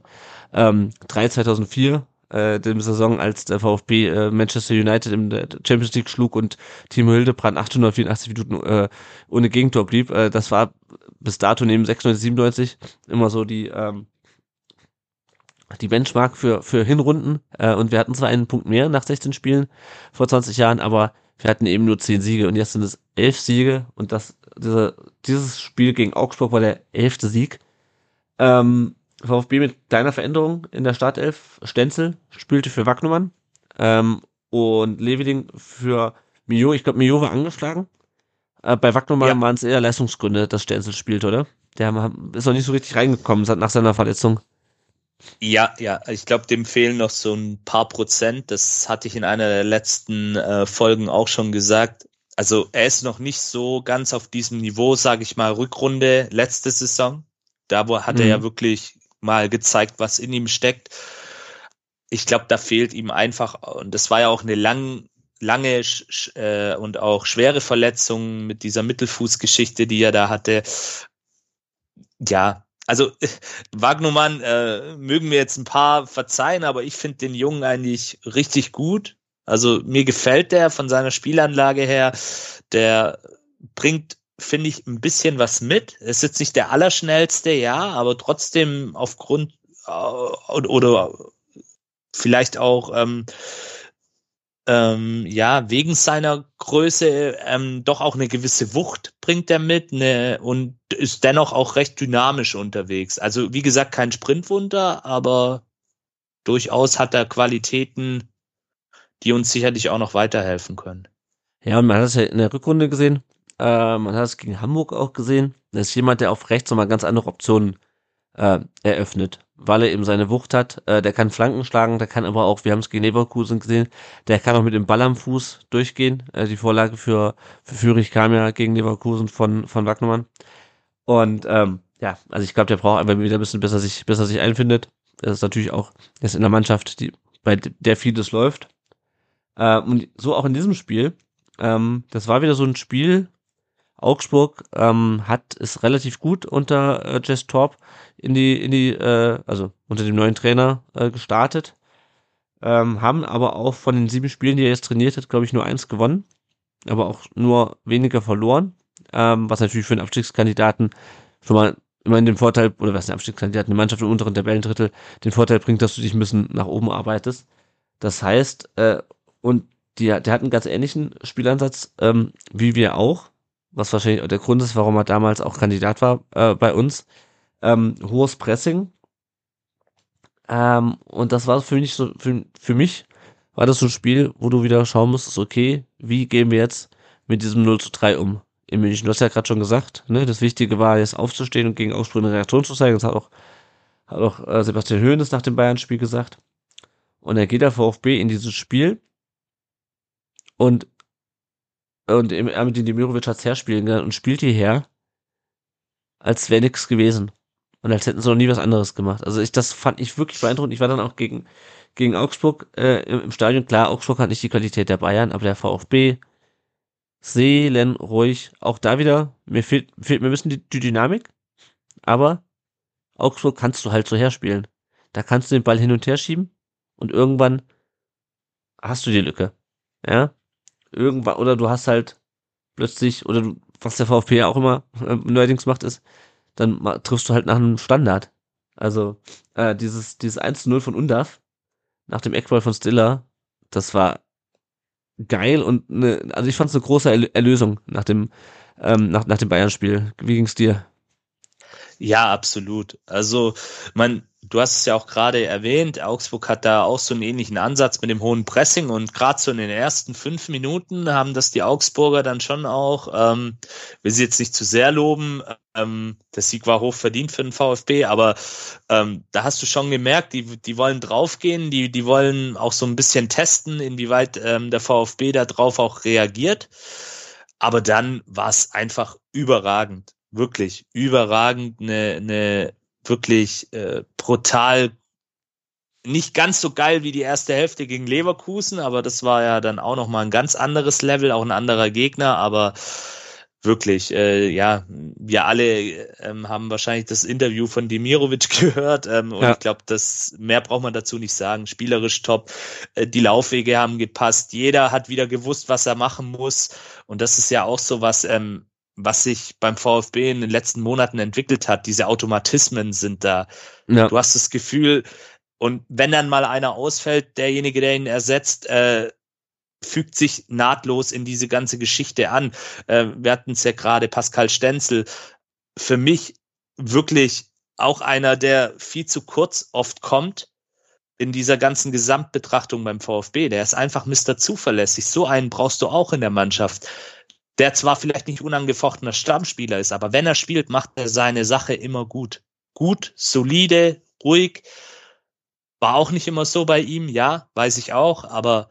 2004, äh, dem Saison, als der VfB äh, Manchester United im Champions League schlug und Timo Hildebrand 884 Minuten äh, ohne Gegentor blieb. Äh, das war bis dato neben 96, 97 immer so die ähm, die Benchmark für für Hinrunden äh, und wir hatten zwar einen Punkt mehr nach 16 Spielen vor 20 Jahren, aber wir hatten eben nur 10 Siege und jetzt sind es 11 Siege und das diese, dieses Spiel gegen Augsburg war der elfte Sieg. Ähm, VfB mit kleiner Veränderung in der Startelf. Stenzel spielte für Wagnumann ähm, und Leveding für Mio. Ich glaube, Mio war angeschlagen. Äh, bei Wagnumann ja. waren es eher Leistungsgründe, dass Stenzel spielt, oder? Der ist noch nicht so richtig reingekommen nach seiner Verletzung.
Ja, ja, ich glaube, dem fehlen noch so ein paar Prozent. Das hatte ich in einer der letzten äh, Folgen auch schon gesagt. Also er ist noch nicht so ganz auf diesem Niveau, sage ich mal, Rückrunde letzte Saison. Da wo hat mhm. er ja mhm. wirklich mal gezeigt, was in ihm steckt. Ich glaube, da fehlt ihm einfach, und das war ja auch eine lang, lange äh, und auch schwere Verletzung mit dieser Mittelfußgeschichte, die er da hatte. Ja, also Wagnumann äh, mögen mir jetzt ein paar verzeihen, aber ich finde den Jungen eigentlich richtig gut. Also mir gefällt der von seiner Spielanlage her. Der bringt finde ich, ein bisschen was mit. Es ist jetzt nicht der allerschnellste, ja, aber trotzdem aufgrund äh, oder, vielleicht auch ähm, ähm, ja wegen seiner Größe ähm, doch auch eine gewisse Wucht bringt er mit ne, und ist dennoch auch recht dynamisch unterwegs. Also wie gesagt kein Sprintwunder, aber durchaus hat er Qualitäten, die uns sicherlich auch noch weiterhelfen können.
Ja, und man hat es ja in der Rückrunde gesehen. Äh, man hat es gegen Hamburg auch gesehen. Das ist jemand, der auf rechts nochmal ganz andere Optionen äh, eröffnet, weil er eben seine Wucht hat. Äh, der kann Flanken schlagen, der kann aber auch, wir haben es gegen Leverkusen gesehen, der kann auch mit dem Ball am Fuß durchgehen. Äh, die Vorlage für, für Fürich kam ja gegen Leverkusen von, von Wagnermann. Und ähm, ja, also ich glaube, der braucht einfach wieder ein bisschen besser sich, besser sich einfindet. Das ist natürlich auch jetzt in der Mannschaft, die, bei der vieles läuft. Äh, und so auch in diesem Spiel. Ähm, das war wieder so ein Spiel, Augsburg ähm, hat es relativ gut unter äh, Jess Torp in die, in die, äh, also unter dem neuen Trainer äh, gestartet. Ähm, haben aber auch von den sieben Spielen, die er jetzt trainiert hat, glaube ich, nur eins gewonnen, aber auch nur weniger verloren. Ähm, was natürlich für einen Abstiegskandidaten schon mal immerhin den Vorteil, oder was ein Abstiegskandidat, eine Mannschaft im unteren Tabellendrittel, den Vorteil bringt, dass du dich ein bisschen nach oben arbeitest. Das heißt, äh, und die, der hat einen ganz ähnlichen Spielansatz ähm, wie wir auch was wahrscheinlich der Grund ist, warum er damals auch Kandidat war äh, bei uns. Ähm, hohes Pressing. Ähm, und das war für mich so, für, für mich war das so ein Spiel, wo du wieder schauen musstest, okay, wie gehen wir jetzt mit diesem 0 zu 3 um in München? Du hast ja gerade schon gesagt, ne, das Wichtige war jetzt aufzustehen und gegen Augsburg eine Reaktion zu zeigen. Das hat auch, hat auch äh, Sebastian Höhnes nach dem Bayern-Spiel gesagt. Und er geht der VfB in dieses Spiel und und Ermedin Demirovic hat's herspielen und spielt hierher, als wäre nichts gewesen. Und als hätten sie noch nie was anderes gemacht. Also ich, das fand ich wirklich beeindruckend. Ich war dann auch gegen, gegen Augsburg äh, im, im Stadion. Klar, Augsburg hat nicht die Qualität der Bayern, aber der VfB seelenruhig. Auch da wieder, mir fehlt, fehlt mir ein bisschen die, die Dynamik. Aber Augsburg kannst du halt so herspielen. Da kannst du den Ball hin und her schieben und irgendwann hast du die Lücke. Ja, irgendwann, oder du hast halt plötzlich, oder du, was der VfB ja auch immer äh, neuerdings macht, ist, dann triffst du halt nach einem Standard. Also, äh, dieses, dieses 1 zu 0 von Undaf, nach dem Eckball von Stiller, das war geil und ne, also ich fand es eine große Erlösung nach dem, ähm, nach, nach dem Bayern-Spiel. Wie ging's dir?
Ja, absolut. Also, man, du hast es ja auch gerade erwähnt, Augsburg hat da auch so einen ähnlichen Ansatz mit dem hohen Pressing und gerade so in den ersten fünf Minuten haben das die Augsburger dann schon auch, ähm, will sie jetzt nicht zu sehr loben, ähm, der Sieg war hoch verdient für den VfB, aber ähm, da hast du schon gemerkt, die, die wollen draufgehen, die, die wollen auch so ein bisschen testen, inwieweit ähm, der VfB da drauf auch reagiert. Aber dann war es einfach überragend, wirklich überragend, eine, eine wirklich äh, brutal nicht ganz so geil wie die erste Hälfte gegen Leverkusen, aber das war ja dann auch noch mal ein ganz anderes Level, auch ein anderer Gegner, aber wirklich, äh, ja, wir alle ähm, haben wahrscheinlich das Interview von Demirovic gehört ähm, und ja. ich glaube, das mehr braucht man dazu nicht sagen. Spielerisch top, äh, die Laufwege haben gepasst, jeder hat wieder gewusst, was er machen muss und das ist ja auch so was, ähm, was sich beim VfB in den letzten Monaten entwickelt hat. Diese Automatismen sind da. Ja. Du hast das Gefühl, und wenn dann mal einer ausfällt, derjenige, der ihn ersetzt, äh, fügt sich nahtlos in diese ganze Geschichte an. Äh, wir hatten es ja gerade, Pascal Stenzel, für mich wirklich auch einer, der viel zu kurz oft kommt in dieser ganzen Gesamtbetrachtung beim VfB. Der ist einfach Mr. Zuverlässig. So einen brauchst du auch in der Mannschaft. Der zwar vielleicht nicht unangefochtener Stammspieler ist, aber wenn er spielt, macht er seine Sache immer gut. Gut, solide, ruhig. War auch nicht immer so bei ihm, ja, weiß ich auch, aber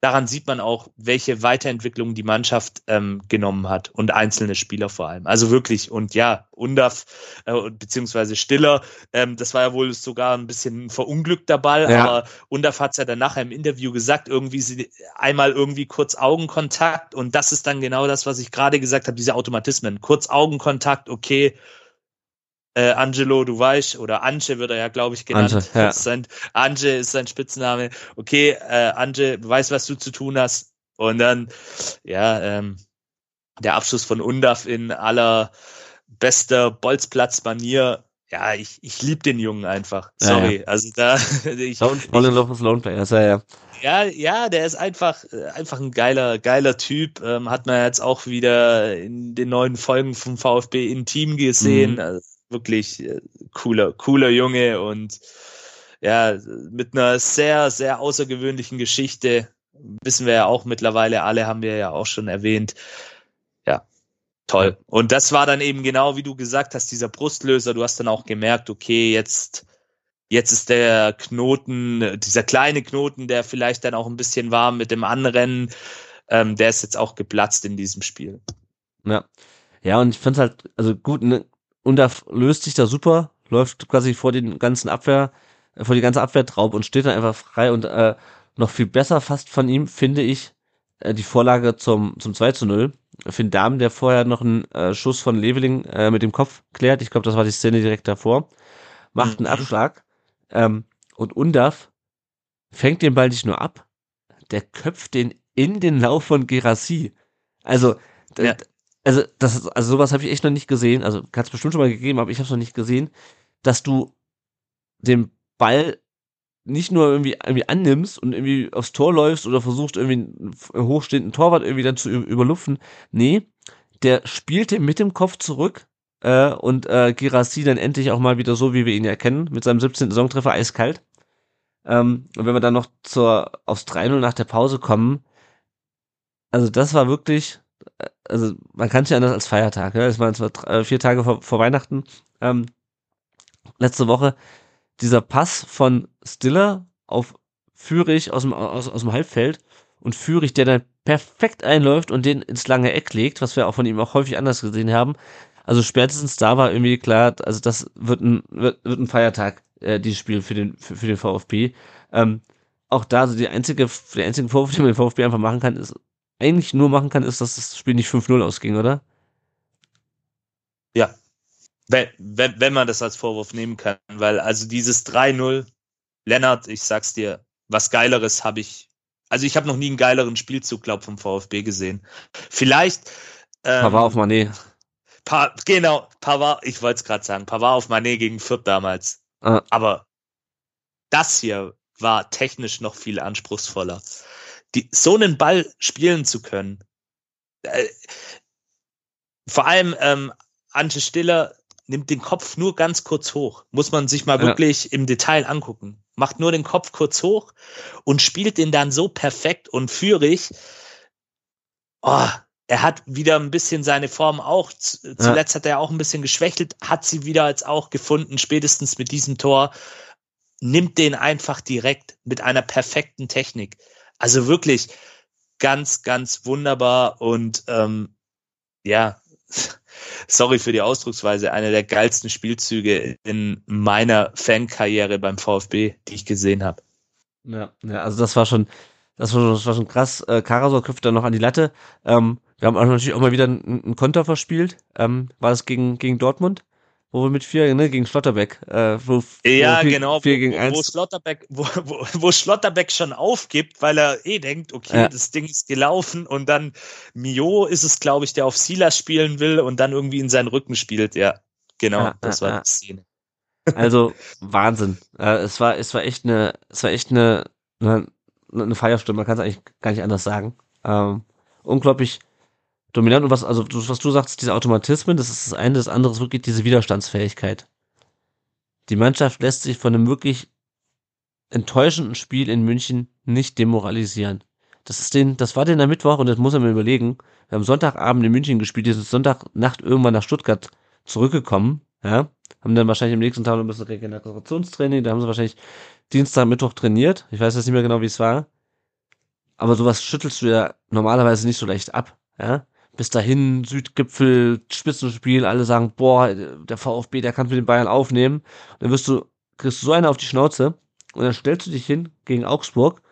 daran sieht man auch, welche Weiterentwicklung die Mannschaft ähm, genommen hat und einzelne Spieler vor allem. Also wirklich, und ja, Undaf äh, beziehungsweise Stiller, ähm, das war ja wohl sogar ein bisschen ein verunglückter Ball, ja. aber Undaf hat es ja dann nachher im Interview gesagt, irgendwie sie, einmal irgendwie kurz Augenkontakt und das ist dann genau das, was ich gerade gesagt habe, diese Automatismen. Kurz Augenkontakt, okay, äh, Angelo, du weißt, oder Anche wird er ja, glaube ich, genannt. Ange, ja. Ist sein, Ange ist sein Spitzname. Okay, äh, Ange, du weißt, was du zu tun hast. Und dann, ja, ähm, der Abschluss von Undaf in aller bester Bolzplatz-Manier. Ja, ich, ich liebe den Jungen einfach. Sorry. Ja, ja. Also da. ich,
Love of Lone Players, ja, ja.
Ja, ja, der ist einfach, äh, einfach ein geiler, geiler Typ. Ähm, hat man jetzt auch wieder in den neuen Folgen vom VfB in Team gesehen. Mhm. Also, wirklich äh, cooler, cooler Junge und ja, mit einer sehr, sehr außergewöhnlichen Geschichte. Wissen wir ja auch mittlerweile, alle haben wir ja auch schon erwähnt. Ja, toll. Und das war dann eben genau, wie du gesagt hast, dieser Brustlöser. Du hast dann auch gemerkt, okay, jetzt, jetzt ist der Knoten, dieser kleine Knoten, der vielleicht dann auch ein bisschen war mit dem Anrennen, ähm, der ist jetzt auch geplatzt in diesem Spiel.
Ja. Ja, und ich finde halt, also gut, ne, und da löst sich da super, läuft quasi vor den ganzen Abwehr, äh, vor die ganze Abwehrtraube und steht dann einfach frei und äh, noch viel besser fast von ihm finde ich äh, die Vorlage zum zum 2 zu 0. Finn Dahmen, der vorher noch einen äh, Schuss von Leveling äh, mit dem Kopf klärt, ich glaube, das war die Szene direkt davor, macht einen mhm. Abschlag ähm, und Undaf fängt den Ball nicht nur ab, der köpft den in den Lauf von Gerassi. Also, ja also das also sowas habe ich echt noch nicht gesehen. Also kann es bestimmt schon mal gegeben, aber ich habe es noch nicht gesehen, dass du den Ball nicht nur irgendwie, irgendwie annimmst und irgendwie aufs Tor läufst oder versuchst irgendwie einen hochstehenden Torwart irgendwie dann zu überlupfen. Nee, der spielte mit dem Kopf zurück äh, und äh, Girassi dann endlich auch mal wieder so, wie wir ihn erkennen, mit seinem 17. Saisontreffer eiskalt. Ähm, und wenn wir dann noch zur aufs 3-0 nach der Pause kommen, also das war wirklich also man kann es ja anders als Feiertag, ne? Es waren zwar äh, vier Tage vor, vor Weihnachten. Ähm, letzte Woche dieser Pass von Stiller auf Führig aus dem, aus, aus dem Halbfeld und Führig, der dann perfekt einläuft und den ins lange Eck legt, was wir auch von ihm auch häufig anders gesehen haben. Also spätestens da war irgendwie klar, also das wird ein, wird, wird ein Feiertag, äh, dieses Spiel für den, für, für den VfB. Ähm, auch da, also die einzige, der einzige Vorwurf, den man den VfB einfach machen kann, ist eigentlich nur machen kann, ist, dass das Spiel nicht 5-0 ausging, oder?
Ja. Wenn, wenn, wenn man das als Vorwurf nehmen kann, weil also dieses 3-0, Lennart, ich sag's dir, was Geileres habe ich, also ich habe noch nie einen geileren Spielzug, glaub, vom VfB gesehen. Vielleicht.
Ähm, Pavard auf Manet.
Pa genau, Pavard, ich wollte es gerade sagen, Pavard auf Manet gegen Fürth damals. Ah. Aber das hier war technisch noch viel anspruchsvoller die, so einen Ball spielen zu können. Äh, vor allem ähm, Ante Stiller nimmt den Kopf nur ganz kurz hoch. Muss man sich mal ja. wirklich im Detail angucken. Macht nur den Kopf kurz hoch und spielt den dann so perfekt und führig. Oh, er hat wieder ein bisschen seine Form auch. Zuletzt ja. hat er auch ein bisschen geschwächelt, hat sie wieder jetzt auch gefunden, spätestens mit diesem Tor. Nimmt den einfach direkt mit einer perfekten Technik. Also wirklich ganz, ganz wunderbar und ähm, ja, sorry für die Ausdrucksweise, einer der geilsten Spielzüge in meiner Fankarriere beim VfB, die ich gesehen habe.
Ja, ja, also das war schon, das war, das war schon krass. Äh, Karasor köpft dann noch an die Latte. Ähm, Wir haben auch natürlich auch mal wieder einen, einen Konter verspielt. Ähm, war das gegen, gegen Dortmund? Wo wir mit vier, ne, gegen Schlotterbeck, äh, wo,
ja,
wo vier,
genau,
vier
wo,
gegen
wo,
eins.
wo Schlotterbeck, wo, wo, wo Schlotterbeck schon aufgibt, weil er eh denkt, okay,
Ja.
das Ding ist gelaufen und dann Mio ist es, glaube ich, der auf Silas spielen will und dann irgendwie in seinen Rücken spielt. Ja, genau,
Ja,
das
ja,
war
ja.
die Szene.
Also Wahnsinn. Äh, es war, es war echt eine, es war echt eine, eine, eine Feierstunde. Man kann es eigentlich gar nicht anders sagen. Ähm, unglaublich dominant und was, also was du sagst, diese Automatismen, das ist das eine, das andere ist wirklich diese Widerstandsfähigkeit. Die Mannschaft lässt sich von einem wirklich enttäuschenden Spiel in München nicht demoralisieren. Das ist den, das war den am Mittwoch und das muss man mir überlegen. Wir haben Sonntagabend in München gespielt, die sind Sonntagnacht irgendwann nach Stuttgart zurückgekommen, ja, haben dann wahrscheinlich am nächsten Tag noch ein bisschen Regenerationstraining, da haben sie wahrscheinlich Dienstag, Mittwoch trainiert. Ich weiß jetzt nicht mehr genau, wie es war. Aber sowas schüttelst du ja normalerweise nicht so leicht ab, ja. Bis dahin, Südgipfel, Spitzenspiel, alle sagen, boah, der VfB, der kann mit den Bayern aufnehmen. Und dann wirst du, kriegst du so eine auf die Schnauze und dann stellst du dich hin gegen Augsburg,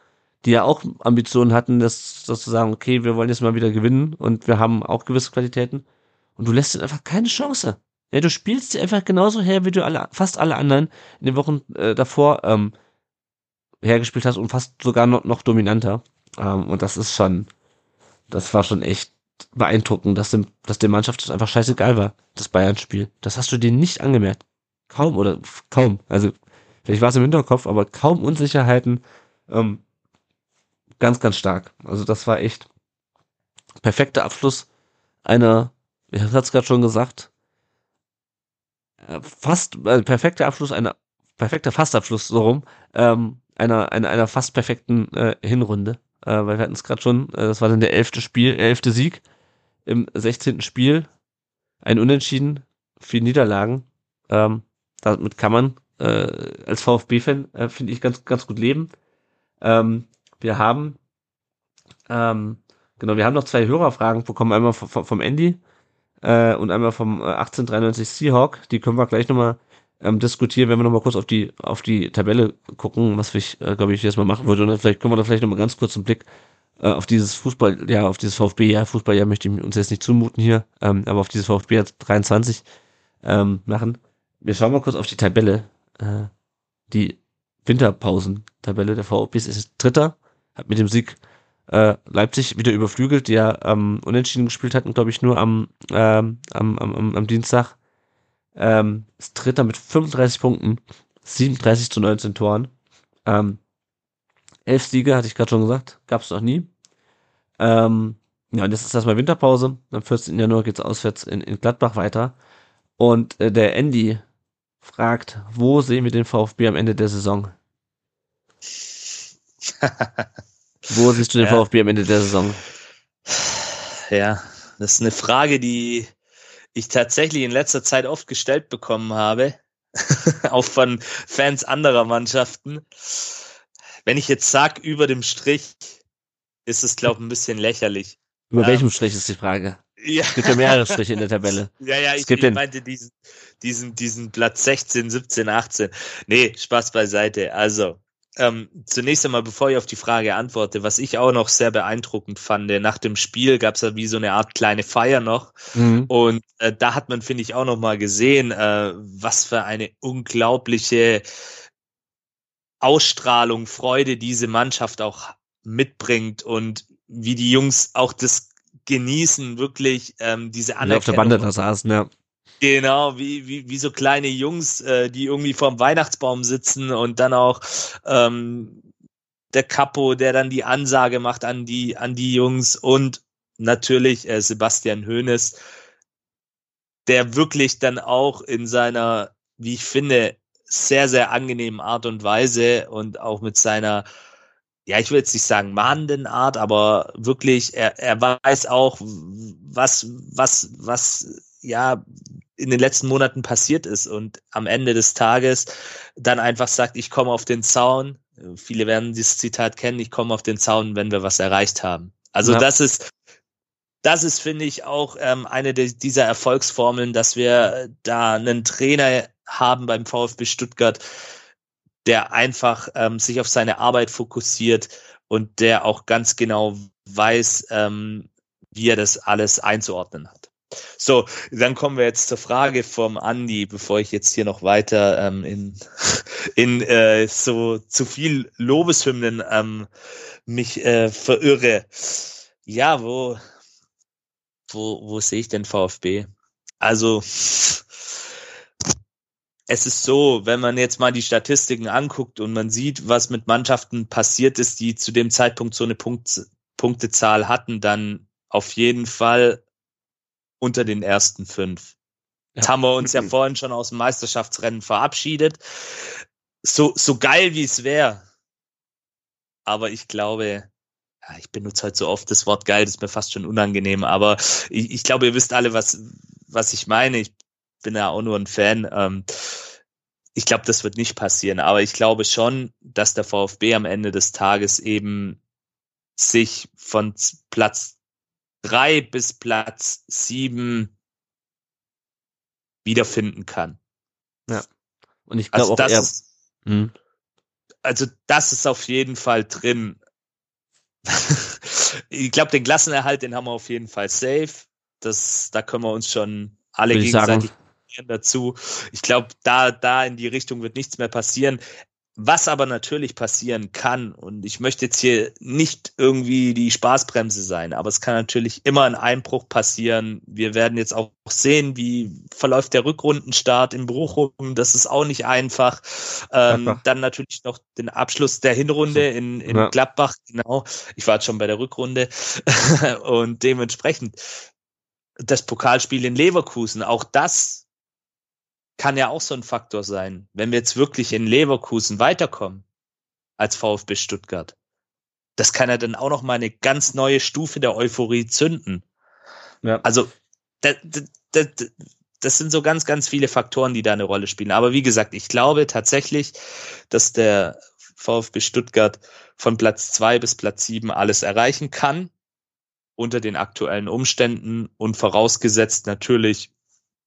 die ja auch Ambitionen hatten, das, das zu sagen, okay, wir wollen jetzt mal wieder gewinnen und wir haben auch gewisse Qualitäten. Und du lässt ihnen einfach keine Chance. Ja, du spielst sie einfach genauso her, wie du alle, fast alle anderen in den Wochen äh, davor ähm, hergespielt hast und fast sogar noch, noch dominanter. Ähm, und das ist schon, das war schon echt beeindruckend, dass dem, dass der Mannschaft das einfach scheißegal war, das Bayern-Spiel. Das hast du denen nicht angemerkt. Kaum oder kaum. Also, vielleicht war es im Hinterkopf, aber kaum Unsicherheiten. Ähm, ganz, ganz stark. Also, das war echt perfekter Abschluss einer, ich hatte es gerade schon gesagt, äh, fast, äh, perfekter Abschluss einer, perfekter Fastabschluss, so rum, ähm, einer, einer, einer fast perfekten äh, Hinrunde. Äh, weil wir hatten es gerade schon, äh, das war dann der elfte Spiel, elfte Sieg im 16. Spiel. Ein Unentschieden, vier Niederlagen. Ähm, damit kann man äh, als VfB-Fan, äh, finde ich, ganz, ganz gut leben. Ähm, wir haben, ähm, genau, wir haben noch zwei Hörerfragen bekommen, einmal vom, vom Andy äh, und einmal vom äh, 1893 Seahawk. Die können wir gleich nochmal ähm, diskutieren, wenn wir nochmal kurz auf die auf die Tabelle gucken, was ich, äh, glaube ich, jetzt mal machen würde. Und dann vielleicht können wir da vielleicht nochmal ganz kurz einen Blick äh, auf dieses Fußball, ja, auf dieses VfB, ja, Fußball, ja, möchte ich uns jetzt nicht zumuten hier, ähm, aber auf dieses VfB jetzt 23 ähm, machen. Wir schauen mal kurz auf die Tabelle, äh, die Winterpausen-Tabelle. Der VfB ist Dritter, hat mit dem Sieg äh, Leipzig wieder überflügelt, die ja ähm, unentschieden gespielt hatten, glaube ich, nur am, ähm, am, am, am Dienstag. Ähm, ist Dritter mit 35 Punkten, 37 zu 19 Toren. Ähm, elf Siege, hatte ich gerade schon gesagt, gab es noch nie. Ähm, ja, und jetzt ist erstmal Winterpause. Am 14. Januar geht's auswärts in, in Gladbach weiter. Und äh, der Andy fragt, wo sehen wir den VfB am Ende der Saison? Wo siehst du den
Ja.
VfB am Ende der Saison?
Ja, das ist eine Frage, die ich tatsächlich in letzter Zeit oft gestellt bekommen habe, auch von Fans anderer Mannschaften. Wenn ich jetzt sag über dem Strich, ist es glaube ich ein bisschen lächerlich.
Über
Ja.
welchem Strich ist die Frage?
Ja,
Es gibt ja mehrere Striche in der Tabelle.
ja, ja
Es
ich, ich meinte diesen, diesen, diesen Platz 16, 17, 18. Nee, Spaß beiseite. Also, ähm, zunächst einmal, bevor ich auf die Frage antworte, was ich auch noch sehr beeindruckend fand, nach dem Spiel gab es ja wie so eine Art kleine Feier noch.
Mhm.
Und äh, da hat man, finde ich, auch noch mal gesehen, äh, was für eine unglaubliche Ausstrahlung, Freude diese Mannschaft auch mitbringt und wie die Jungs auch das genießen, wirklich ähm, diese
Wie wir auf der
Anerkennung.
Bande da saßen, ja.
Genau, wie, wie, wie so kleine Jungs, äh, die irgendwie vorm Weihnachtsbaum sitzen und dann auch ähm, der Capo, der dann die Ansage macht an die, an die Jungs und natürlich äh, Sebastian Hoeneß, der wirklich dann auch in seiner, wie ich finde, sehr, sehr angenehmen Art und Weise und auch mit seiner, ja, ich will jetzt nicht sagen mahnenden Art, aber wirklich, er, er weiß auch, was, was, was, ja, in den letzten Monaten passiert ist und am Ende des Tages dann einfach sagt, ich komme auf den Zaun. Viele werden dieses Zitat kennen, ich komme auf den Zaun, wenn wir was erreicht haben. Also
Ja.
das ist, das ist, finde ich, auch ähm, eine dieser Erfolgsformeln, dass wir da einen Trainer haben beim VfB Stuttgart, der einfach ähm, sich auf seine Arbeit fokussiert und der auch ganz genau weiß, ähm, wie er das alles einzuordnen hat. So, dann kommen wir jetzt zur Frage vom Andi, bevor ich jetzt hier noch weiter ähm, in, in äh, so zu viel Lobeshymnen ähm, mich äh, verirre. Ja, wo, wo, wo sehe ich denn VfB? Also, es ist so, wenn man jetzt mal die Statistiken anguckt und man sieht, was mit Mannschaften passiert ist, die zu dem Zeitpunkt so eine Punkt, Punktezahl hatten, dann auf jeden Fall unter den ersten fünf. Ja. Jetzt haben wir uns ja vorhin schon aus dem Meisterschaftsrennen verabschiedet. So, so geil wie es wäre. Aber ich glaube, ja, ich benutze halt so oft das Wort geil, das ist mir fast schon unangenehm, aber ich, ich glaube, ihr wisst alle, was, was ich meine. Ich bin ja auch nur ein Fan. Ähm, ich glaube, das wird nicht passieren, aber ich glaube schon, dass der VfB am Ende des Tages eben sich von Platz drei bis Platz sieben wiederfinden kann.
Ja. Und ich glaube
also
auch
das, hm. also das ist auf jeden Fall drin. ich glaube, den Klassenerhalt, den haben wir auf jeden Fall safe. Das, da können wir uns schon alle gegenseitig dazu. Ich glaube, da, da in die Richtung wird nichts mehr passieren. Was aber natürlich passieren kann, und ich möchte jetzt hier nicht irgendwie die Spaßbremse sein, aber es kann natürlich immer ein Einbruch passieren. Wir werden jetzt auch sehen, wie verläuft der Rückrundenstart in Bochum. Das ist auch nicht einfach. Ähm, dann natürlich noch den Abschluss der Hinrunde in, in ja. Gladbach. Genau. Ich war jetzt schon bei der Rückrunde. und dementsprechend das Pokalspiel in Leverkusen, auch das kann ja auch so ein Faktor sein. Wenn wir jetzt wirklich in Leverkusen weiterkommen als VfB Stuttgart, das kann ja dann auch noch mal eine ganz neue Stufe der Euphorie zünden. Ja. Also das, das, das sind so ganz, ganz viele Faktoren, die da eine Rolle spielen. Aber wie gesagt, ich glaube tatsächlich, dass der VfB Stuttgart von Platz zwei bis Platz sieben alles erreichen kann unter den aktuellen Umständen und vorausgesetzt natürlich,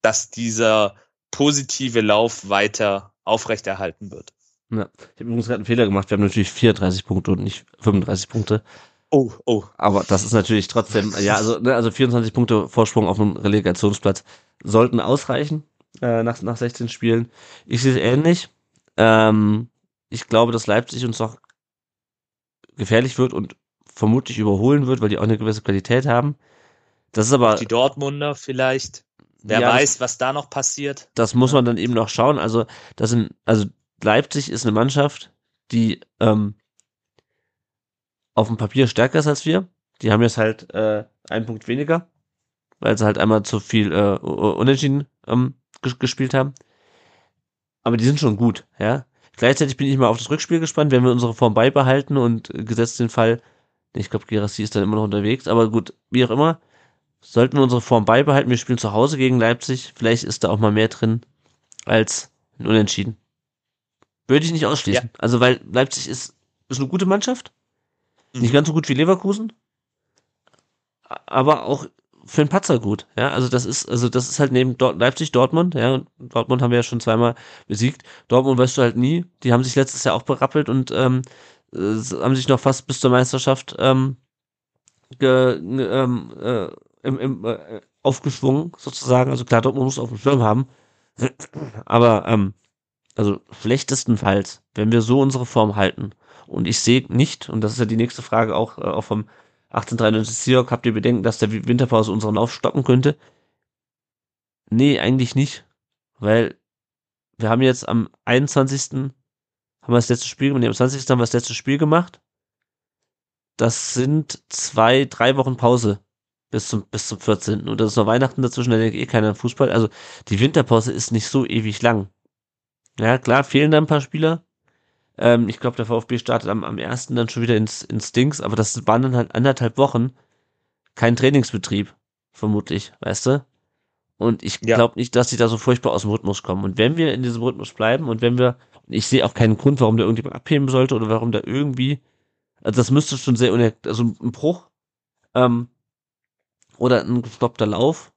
dass dieser positive Lauf weiter aufrechterhalten wird.
Ja. Ich habe übrigens gerade einen Fehler gemacht. Wir haben natürlich 34 Punkte und nicht 35 Punkte.
Oh, oh.
Aber das ist natürlich trotzdem, ja, also, ne, also 24 Punkte Vorsprung auf einem Relegationsplatz sollten ausreichen äh, nach, nach 16 Spielen. Ich sehe es ähnlich. Ähm, ich glaube, dass Leipzig uns noch gefährlich wird und vermutlich überholen wird, weil die auch eine gewisse Qualität haben. Das ist aber.
Die Dortmunder vielleicht. Wer ja, weiß, das, was da noch passiert.
Das muss man dann eben noch schauen. Also, das sind, also Leipzig ist eine Mannschaft, die ähm, auf dem Papier stärker ist als wir. Die haben jetzt halt äh, einen Punkt weniger, weil sie halt einmal zu viel äh, Unentschieden ähm, gespielt haben. Aber die sind schon gut, ja. Gleichzeitig bin ich mal auf das Rückspiel gespannt, wenn wir unsere Form beibehalten und gesetzt den Fall, ich glaube, Gerassi ist dann immer noch unterwegs, aber gut, wie auch immer, sollten wir unsere Form beibehalten. Wir spielen zu Hause gegen Leipzig. Vielleicht ist da auch mal mehr drin als ein Unentschieden. Würde ich nicht ausschließen. Ja. Also, weil Leipzig ist, ist eine gute Mannschaft. Mhm. Nicht ganz so gut wie Leverkusen. Aber auch für einen Patzer gut. Ja, also das ist, also das ist halt neben Dort Leipzig, Dortmund, ja, und Dortmund haben wir ja schon zweimal besiegt. Dortmund weißt du halt nie. Die haben sich letztes Jahr auch berappelt und ähm, äh, haben sich noch fast bis zur Meisterschaft ähm, ge, ähm, äh, im, im, äh, aufgeschwungen, sozusagen. Also klar, Dortmund muss auf dem Schirm haben. Aber, ähm, also schlechtestenfalls, wenn wir so unsere Form halten, und ich sehe nicht, und das ist ja die nächste Frage auch, äh, auch vom 1893 Seahawk, habt ihr Bedenken, dass der Winterpause unseren Lauf stoppen könnte? Nee, eigentlich nicht. Weil wir haben jetzt am 21. haben wir das letzte Spiel gemacht, nee, am 20. haben wir das letzte Spiel gemacht. Das sind zwei, drei Wochen Pause bis zum, bis zum 14. Und das ist noch Weihnachten dazwischen, da denkt eh keiner Fußball. Also die Winterpause ist nicht so ewig lang. Ja, klar, fehlen da ein paar Spieler. Ähm, ich glaube, der VfB startet am, am ersten dann schon wieder ins, ins Dings, aber das waren dann halt anderthalb Wochen kein Trainingsbetrieb, vermutlich, weißt du? Und ich ja. glaube nicht, dass sie da so furchtbar aus dem Rhythmus kommen. Und wenn wir in diesem Rhythmus bleiben und wenn wir, ich sehe auch keinen Grund, warum da irgendjemand abheben sollte oder warum da irgendwie, also das müsste schon sehr, also ein Bruch, ähm, oder ein gestoppter Lauf.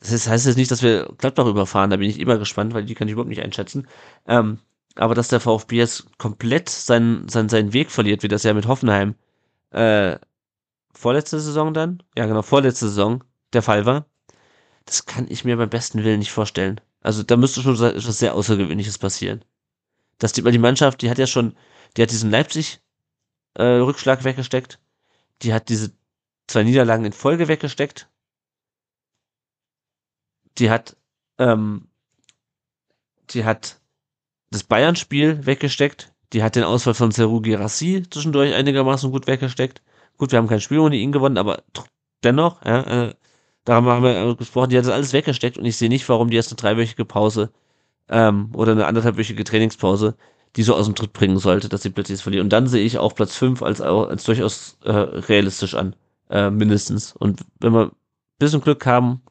Das heißt jetzt nicht, dass wir Gladbach überfahren, da bin ich immer gespannt, weil die kann ich überhaupt nicht einschätzen. Ähm, aber dass der VfB jetzt komplett seinen, seinen, seinen Weg verliert, wie das ja mit Hoffenheim äh, vorletzte Saison dann, ja genau, vorletzte Saison der Fall war. Das kann ich mir beim besten Willen nicht vorstellen. Also da müsste schon etwas sehr Außergewöhnliches passieren. Dass die, die Mannschaft, die hat ja schon, die hat diesen Leipzig-Rückschlag äh, weggesteckt, die hat diese zwei Niederlagen in Folge weggesteckt, die hat, ähm, die hat das Bayern-Spiel weggesteckt, die hat den Ausfall von Seru Girassi zwischendurch einigermaßen gut weggesteckt. Gut, wir haben kein Spiel ohne ihn gewonnen, aber dennoch, ja, äh, darüber haben wir gesprochen, die hat das alles weggesteckt und ich sehe nicht, warum die erst eine dreiwöchige Pause ähm, oder eine anderthalbwöchige Trainingspause die so aus dem Tritt bringen sollte, dass sie plötzlich verlieren. Und dann sehe ich auch Platz 5 als, als durchaus äh, realistisch an, äh, mindestens. Und wenn wir ein bisschen Glück haben,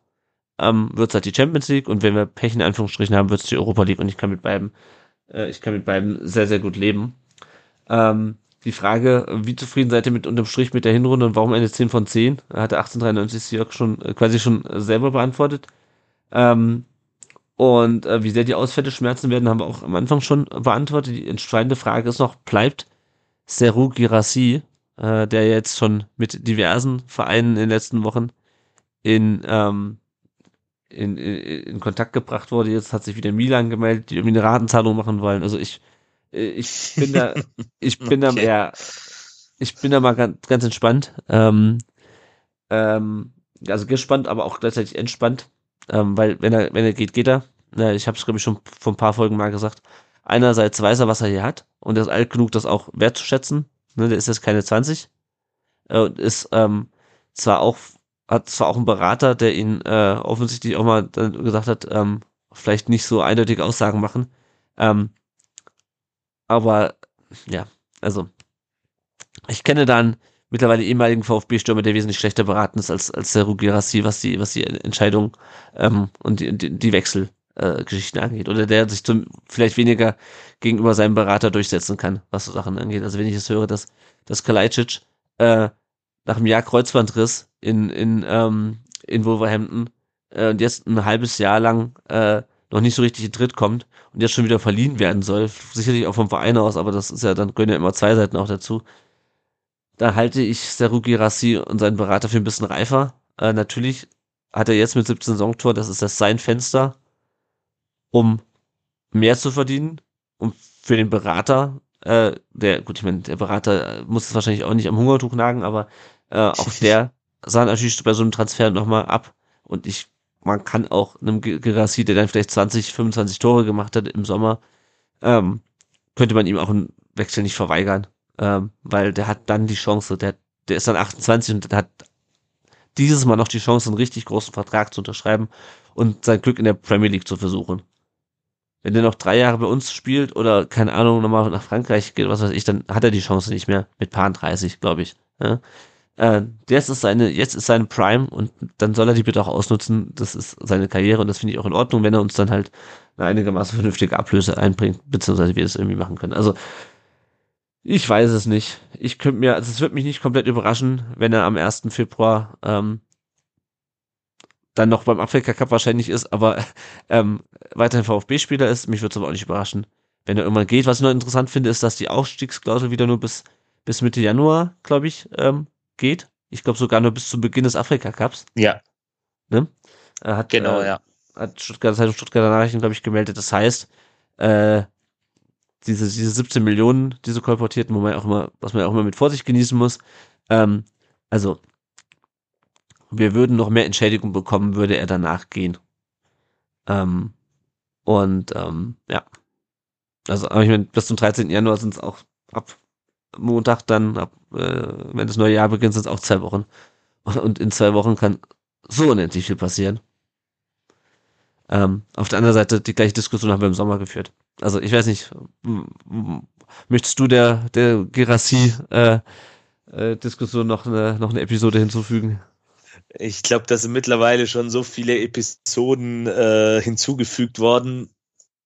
ähm, wird es halt die Champions League und wenn wir Pech in Anführungsstrichen haben, wird es die Europa League und ich kann mit beiden, äh, ich kann mit beiden sehr, sehr gut leben. Ähm, die Frage, wie zufrieden seid ihr mit unterm Strich mit der Hinrunde und warum eine 10 von 10? Hatte 1893 Jörg schon äh, quasi schon selber beantwortet. Ähm, und äh, wie sehr die Ausfälle schmerzen werden, haben wir auch am Anfang schon beantwortet. Die entscheidende Frage ist noch, bleibt Seru Girassi, äh, der jetzt schon mit diversen Vereinen in den letzten Wochen in, ähm, in, in, in Kontakt gebracht wurde. Jetzt hat sich wieder Milan gemeldet, die irgendwie eine Ratenzahlung machen wollen. Also ich, äh, ich bin da, ich bin okay. da eher, ich bin da mal ganz, ganz entspannt. Ähm, ähm, also gespannt, aber auch gleichzeitig entspannt ähm, weil wenn er, wenn er geht, geht er. Ja, ich habe es, glaube ich, schon vor ein paar Folgen mal gesagt. Einerseits weiß er, was er hier hat und er ist alt genug, das auch wertzuschätzen. Ne, der ist jetzt keine 20 äh, und ist ähm, zwar auch hat zwar auch einen Berater, der ihn äh, offensichtlich auch mal dann gesagt hat, ähm, vielleicht nicht so eindeutige Aussagen machen. Ähm, aber ja, also ich kenne dann mittlerweile ehemaligen VfB-Stürmer, der wesentlich schlechter beraten ist als, als der Rugirassi, was die, was die Entscheidung ähm, und die, die, die Wechselgeschichten äh, angeht. Oder der sich zum, vielleicht weniger gegenüber seinem Berater durchsetzen kann, was so Sachen angeht. Also wenn ich es höre, dass, dass Kalajdzic äh, nach einem Jahr Kreuzbandriss in, in, ähm, in Wolverhampton äh, und jetzt ein halbes Jahr lang äh, noch nicht so richtig in Tritt kommt und jetzt schon wieder verliehen werden soll, sicherlich auch vom Verein aus, aber das ist ja, dann gehören ja immer zwei Seiten auch dazu, da halte ich Serugi Rassi und seinen Berater für ein bisschen reifer. Äh, natürlich hat er jetzt mit 17 Saisontor, das ist das sein Fenster, um mehr zu verdienen. Und für den Berater, äh, der, gut, ich meine, der Berater muss es wahrscheinlich auch nicht am Hungertuch nagen, aber äh, auch der sah natürlich bei so einem Transfer nochmal ab. Und ich, man kann auch einem Gerassi, der dann vielleicht 20, 25 Tore gemacht hat im Sommer, ähm, könnte man ihm auch einen Wechsel nicht verweigern ähm, weil der hat dann die Chance, der, der ist dann 28 und der hat dieses Mal noch die Chance, einen richtig großen Vertrag zu unterschreiben und sein Glück in der Premier League zu versuchen. Wenn der noch drei Jahre bei uns spielt oder, keine Ahnung, nochmal nach Frankreich geht, was weiß ich, dann hat er die Chance nicht mehr mit Paar 30, glaube ich. Ja? Äh, jetzt ist seine, jetzt ist seine Prime und dann soll er die bitte auch ausnutzen. Das ist seine Karriere und das finde ich auch in Ordnung, wenn er uns dann halt eine einigermaßen vernünftige Ablöse einbringt, beziehungsweise wir es irgendwie machen können. Also ich weiß es nicht. Ich könnte mir, also es wird mich nicht komplett überraschen, wenn er am 1. Februar ähm, dann noch beim Afrika Cup wahrscheinlich ist, aber ähm, weiterhin VfB-Spieler ist. Mich würde es aber auch nicht überraschen, wenn er irgendwann geht. Was ich noch interessant finde, ist, dass die Aufstiegsklausel wieder nur bis, bis Mitte Januar, glaube ich, ähm, geht. Ich glaube sogar nur bis zum Beginn des Afrika Cups.
Ja.
Ne? Er hat,
genau,
äh,
ja.
Hat Stuttgart, Zeitung Stuttgarter Nachrichten, glaube ich, gemeldet. Das heißt, äh, diese, diese 17 Millionen, diese kolportierten, wo man auch immer, was man auch immer mit Vorsicht genießen muss. Ähm, also, wir würden noch mehr Entschädigung bekommen, würde er danach gehen. Ähm, und ähm, ja. Also, aber ich meine, bis zum 13. Januar sind es auch ab Montag dann, ab, äh, wenn das neue Jahr beginnt, sind es auch zwei Wochen. Und in zwei Wochen kann so unendlich viel passieren. Ähm, auf der anderen Seite, die gleiche Diskussion haben wir im Sommer geführt. Also ich weiß nicht, möchtest du der, der Gerassi äh, äh, Diskussion noch eine, noch eine Episode hinzufügen?
Ich glaube, da sind mittlerweile schon so viele Episoden äh, hinzugefügt worden.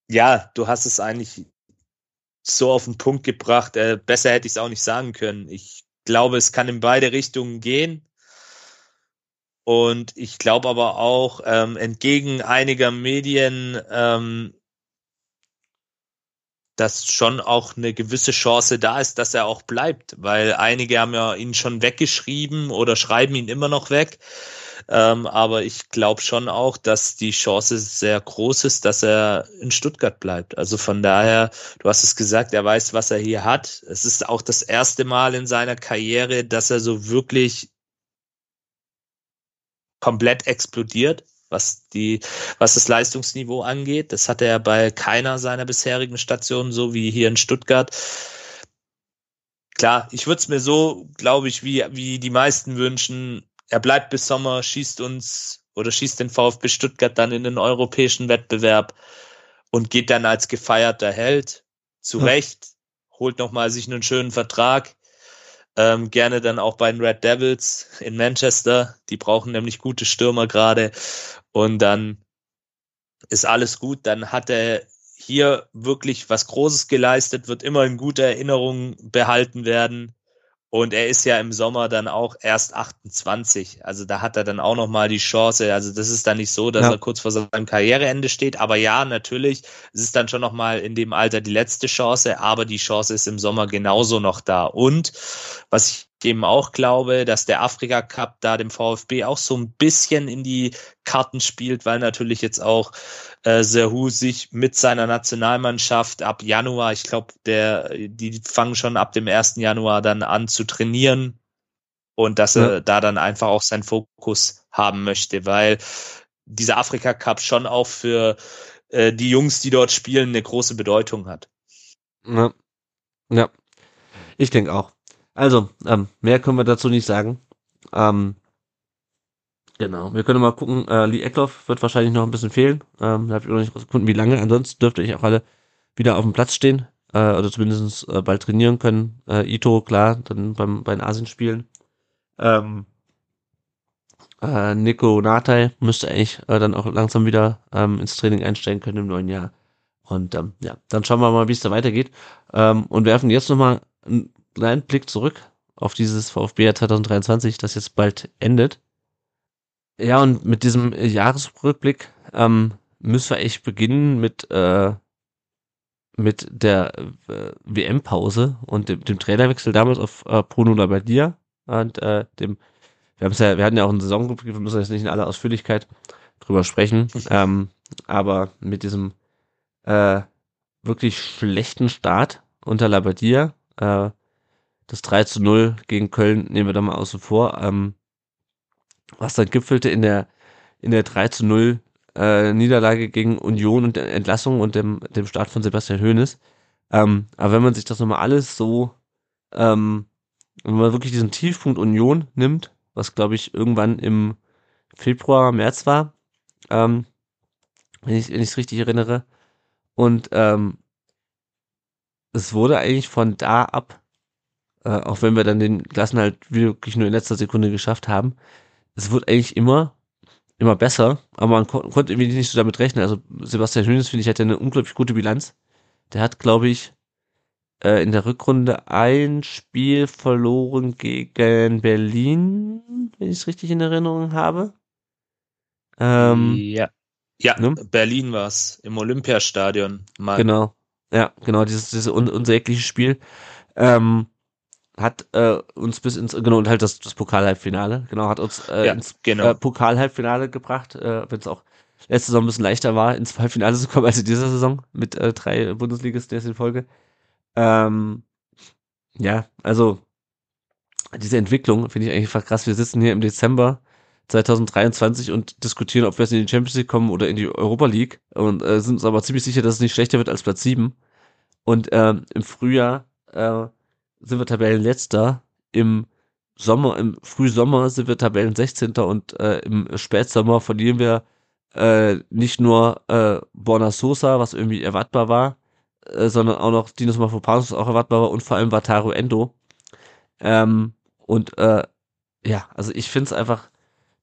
Ja, du hast es eigentlich so auf den Punkt gebracht. Äh, besser hätte ich es auch nicht sagen können. Ich glaube, es kann in beide Richtungen gehen. Und ich glaube aber auch, ähm, entgegen einiger Medien, ähm, dass schon auch eine gewisse Chance da ist, dass er auch bleibt, weil einige haben ja ihn schon weggeschrieben oder schreiben ihn immer noch weg. Ähm, aber ich glaube schon auch, dass die Chance sehr groß ist, dass er in Stuttgart bleibt. Also von daher, du hast es gesagt, er weiß, was er hier hat. Es ist auch das erste Mal in seiner Karriere, dass er so wirklich komplett explodiert was die, was das Leistungsniveau angeht. Das hatte er bei keiner seiner bisherigen Stationen, so wie hier in Stuttgart. Klar, ich würde es mir so, glaube ich, wie, wie die meisten wünschen. Er bleibt bis Sommer, schießt uns oder schießt den VfB Stuttgart dann in den europäischen Wettbewerb und geht dann als gefeierter Held zurecht, ja. holt nochmal sich einen schönen Vertrag. Ähm, gerne dann auch bei den Red Devils in Manchester. Die brauchen nämlich gute Stürmer gerade. Und dann ist alles gut. Dann hat er hier wirklich was Großes geleistet, wird immer in guter Erinnerung behalten werden. Und er ist ja im Sommer dann auch erst 28. Also da hat er dann auch nochmal die Chance. Also das ist dann nicht so, dass ja. er kurz vor seinem Karriereende steht. Aber ja, natürlich, es ist dann schon nochmal in dem Alter die letzte Chance. Aber die Chance ist im Sommer genauso noch da. Und was ich eben auch glaube, dass der Afrika Cup da dem VfB auch so ein bisschen in die Karten spielt, weil natürlich jetzt auch äh, Serhu sich mit seiner Nationalmannschaft ab Januar, ich glaube, der, die fangen schon ab dem 1. Januar dann an zu trainieren und dass ja. er da dann einfach auch seinen Fokus haben möchte, weil dieser Afrika Cup schon auch für äh, die Jungs, die dort spielen, eine große Bedeutung hat.
Ja, ja. ich denke auch. Also, ähm, mehr können wir dazu nicht sagen. Ähm, genau, wir können mal gucken. Äh, Lee Eckloff wird wahrscheinlich noch ein bisschen fehlen. Ähm, da habe ich noch nicht rausgefunden, wie lange. Ansonsten dürfte ich auch alle wieder auf dem Platz stehen äh, oder zumindest äh, bald trainieren können. Äh, Ito, klar, dann beim, bei den Asien-Spielen. Ähm, äh, Nico Natai müsste eigentlich äh, dann auch langsam wieder ähm, ins Training einsteigen können im neuen Jahr. Und ähm, ja, dann schauen wir mal, wie es da weitergeht. Ähm, und werfen jetzt nochmal einen kleinen Blick zurück auf dieses VfB 2023, das jetzt bald endet. Ja, und mit diesem Jahresrückblick ähm, müssen wir echt beginnen mit, äh, mit der äh, WM-Pause und dem, dem Trainerwechsel damals auf äh, Bruno Labbadia und äh, dem, wir haben ja, wir hatten ja auch einen Saisonrückblick, wir müssen jetzt nicht in aller Ausführlichkeit drüber sprechen, ähm, aber mit diesem äh, wirklich schlechten Start unter Labadia, äh, das 3 zu 0 gegen Köln nehmen wir da mal außen vor, ähm, was dann gipfelte in der, in der 3 zu 0 äh, Niederlage gegen Union und der Entlassung und dem, dem Start von Sebastian Hoeneß. Ähm, aber wenn man sich das nochmal alles so, ähm, wenn man wirklich diesen Tiefpunkt Union nimmt, was glaube ich irgendwann im Februar, März war, ähm, wenn ich es richtig erinnere, und ähm, es wurde eigentlich von da ab äh, auch wenn wir dann den Klassen halt wirklich nur in letzter Sekunde geschafft haben. Es wird eigentlich immer, immer besser, aber man kon konnte irgendwie nicht so damit rechnen. Also Sebastian Hönes, finde ich, hat ja eine unglaublich gute Bilanz. Der hat, glaube ich, äh, in der Rückrunde ein Spiel verloren gegen Berlin, wenn ich es richtig in Erinnerung habe.
Ähm, ja. Ja, ne? Berlin war es, im Olympiastadion.
Mal. Genau. Ja, genau, dieses, dieses un unsägliche Spiel. Ähm, hat äh, uns bis ins genau und halt das, das Pokal-Halbfinale genau hat uns äh, ja, ins genau. äh, Pokal-Halbfinale gebracht, äh, wenn es auch letzte Saison ein bisschen leichter war, ins Halbfinale zu kommen als in dieser Saison mit äh, drei Bundesligisten in Folge. Ähm, ja, also diese Entwicklung finde ich eigentlich einfach krass. Wir sitzen hier im Dezember 2023 und diskutieren, ob wir jetzt in die Champions League kommen oder in die Europa League und äh, sind uns aber ziemlich sicher, dass es nicht schlechter wird als Platz 7. Und ähm, im Frühjahr äh, sind wir Tabellenletzter. Im Sommer, im Frühsommer sind wir Tabellen 16. und äh, im Spätsommer verlieren wir äh, nicht nur äh, Borna Sosa, was irgendwie erwartbar war, äh, sondern auch noch Dinos Mafropanos, was auch erwartbar war und vor allem Wataru Endo. Ähm, und äh, ja, also ich finde es einfach,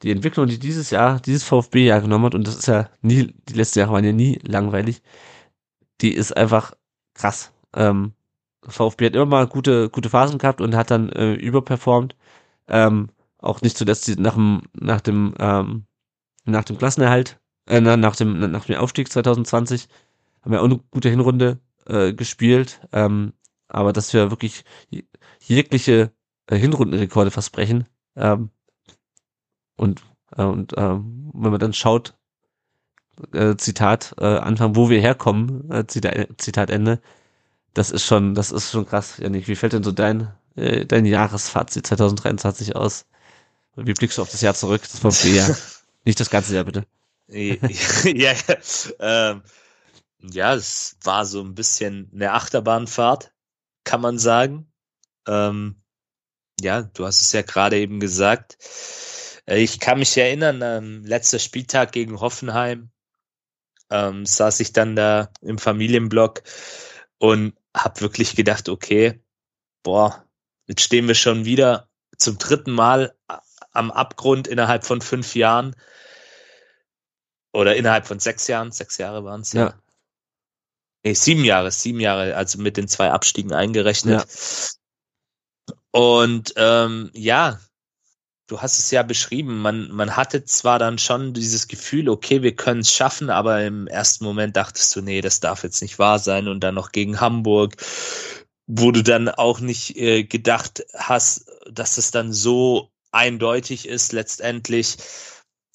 die Entwicklung, die dieses Jahr, dieses VfB-Jahr genommen hat, und das ist ja nie, die letzten Jahre waren ja nie langweilig, die ist einfach krass. Ähm, VfB hat immer mal gute, gute Phasen gehabt und hat dann äh, überperformt. Ähm, auch nicht zuletzt nach dem, nach dem, ähm, nach dem Klassenerhalt, äh, nach dem, nach dem Aufstieg 2020 haben wir auch eine gute Hinrunde äh, gespielt, ähm, aber dass wir wirklich jegliche äh, Hinrundenrekorde versprechen. Ähm, und äh, und ähm, wenn man dann schaut, äh, Zitat äh, Anfang, wo wir herkommen, äh, Zitat, Zitat Ende, das ist schon, das ist schon krass, Janik. Wie fällt denn so dein, äh, dein Jahresfazit 2023 aus? Wie blickst du auf das Jahr zurück? Das war Jahr. Nicht das ganze Jahr, bitte.
ja, ähm, ja, es war so ein bisschen eine Achterbahnfahrt, kann man sagen. Ähm, ja, du hast es ja gerade eben gesagt. Ich kann mich erinnern, ähm, letzter Spieltag gegen Hoffenheim ähm, saß ich dann da im Familienblock und habe wirklich gedacht, okay, boah, jetzt stehen wir schon wieder zum dritten Mal am Abgrund innerhalb von fünf Jahren oder innerhalb von sechs Jahren, sechs Jahre waren es ja. ja. Nee, sieben Jahre, sieben Jahre, also mit den zwei Abstiegen eingerechnet. Ja. Und ähm, ja, du hast es ja beschrieben, man, man hatte zwar dann schon dieses Gefühl, okay, wir können es schaffen, aber im ersten Moment dachtest du, nee, das darf jetzt nicht wahr sein. Und dann noch gegen Hamburg, wo du dann auch nicht äh, gedacht hast, dass es dann so eindeutig ist letztendlich.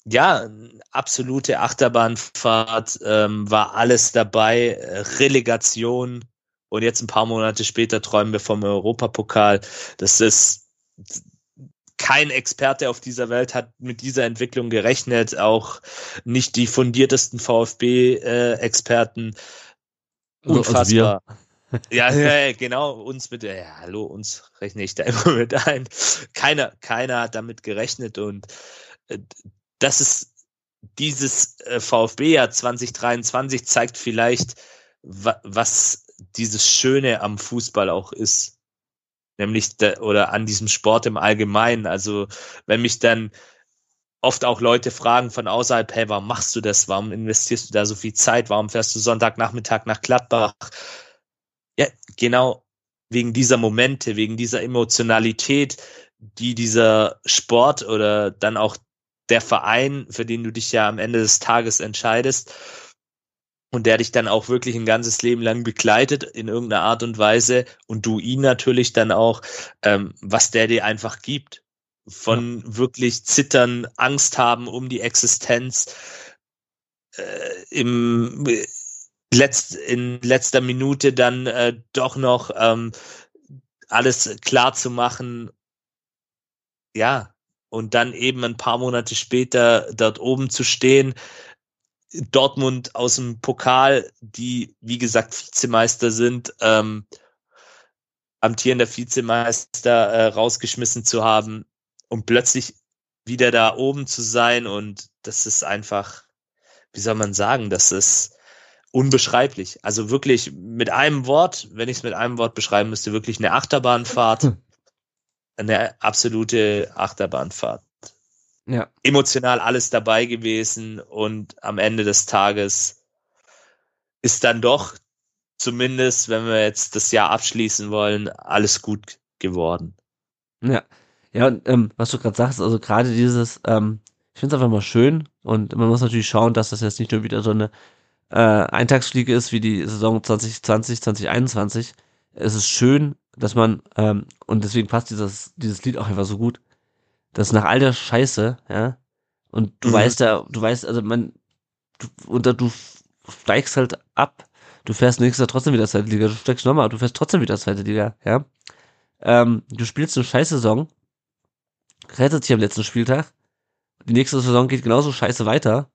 Ja, absolute Achterbahnfahrt, ähm, war alles dabei, Relegation. Und jetzt ein paar Monate später träumen wir vom Europapokal. Das ist kein Experte auf dieser Welt hat mit dieser Entwicklung gerechnet, auch nicht die fundiertesten VfB-Experten. Äh, Unfassbar. Also ja, ja, genau, uns mit, ja, hallo, uns rechne ich da immer mit ein. Keiner, keiner hat damit gerechnet und äh, das ist dieses äh, VfB-Jahr 2023 zeigt vielleicht, was dieses Schöne am Fußball auch ist. Nämlich, de, oder an diesem Sport im Allgemeinen. Also, wenn mich dann oft auch Leute fragen von außerhalb, hey, warum machst du das? Warum investierst du da so viel Zeit? Warum fährst du Sonntagnachmittag nach Gladbach? Ja, genau wegen dieser Momente, wegen dieser Emotionalität, die dieser Sport oder dann auch der Verein, für den du dich ja am Ende des Tages entscheidest und der dich dann auch wirklich ein ganzes Leben lang begleitet in irgendeiner Art und Weise und du ihn natürlich dann auch, ähm, was der dir einfach gibt. Von ja. wirklich zittern, Angst haben um die Existenz, äh, im letzt, in letzter Minute dann äh, doch noch ähm, alles klar zu machen. Ja, und dann eben ein paar Monate später dort oben zu stehen. Dortmund aus dem Pokal, die wie gesagt Vizemeister sind, ähm, amtierender Vizemeister äh, rausgeschmissen zu haben und plötzlich wieder da oben zu sein und das ist einfach, wie soll man sagen, das ist unbeschreiblich. Also wirklich mit einem Wort, wenn ich es mit einem Wort beschreiben müsste, wirklich eine Achterbahnfahrt eine absolute Achterbahnfahrt. Ja. Emotional alles dabei gewesen und am Ende des Tages ist dann doch, zumindest wenn wir jetzt das Jahr abschließen wollen, alles gut geworden.
Ja. Ja, und ähm, was du gerade sagst, also gerade dieses, ähm, ich finde es einfach mal schön und man muss natürlich schauen, dass das jetzt nicht nur wieder so eine äh, Eintagsfliege ist wie die Saison 2020, 2021. Es ist schön, dass man, ähm, und deswegen passt dieses, dieses Lied auch einfach so gut, dass nach all der Scheiße, ja, und du mhm. weißt ja, du weißt, also man, du, und du steigst halt ab, du fährst nächstes Jahr trotzdem wieder zweite Liga, du steigst nochmal, du fährst trotzdem wieder zweite Liga, ja. Ähm, du spielst eine Scheißsaison, rettet sich am letzten Spieltag, die nächste Saison geht genauso scheiße weiter,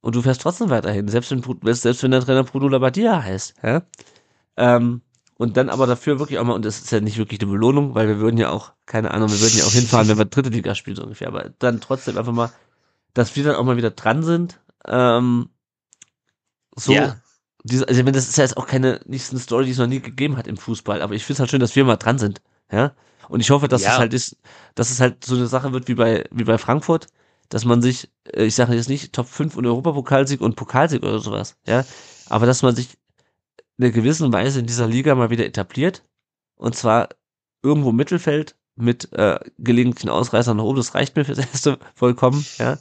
und du fährst trotzdem weiterhin, selbst wenn, selbst wenn der Trainer Bruno Labbadia heißt, ja. Ähm, und dann aber dafür wirklich auch mal, und das ist ja nicht wirklich eine Belohnung, weil wir würden ja auch, keine Ahnung, wir würden ja auch hinfahren, wenn wir dritte Liga spielen, so ungefähr, aber dann trotzdem einfach mal, dass wir dann auch mal wieder dran sind, ähm, so, ja. diese, also ich meine, das ist ja jetzt auch keine, nicht eine Story, die es noch nie gegeben hat im Fußball, aber ich finde es halt schön, dass wir mal dran sind, ja, und ich hoffe, dass ja. es halt ist, dass es halt so eine Sache wird wie bei, wie bei Frankfurt, dass man sich, äh, ich sage jetzt nicht Top 5 und Europapokalsieg und Pokalsieg oder sowas, ja, aber dass man sich einer gewissen Weise in dieser Liga mal wieder etabliert. Und zwar irgendwo im Mittelfeld mit äh, gelegentlichen Ausreißern nach oben. Das reicht mir fürs Erste vollkommen. Ja.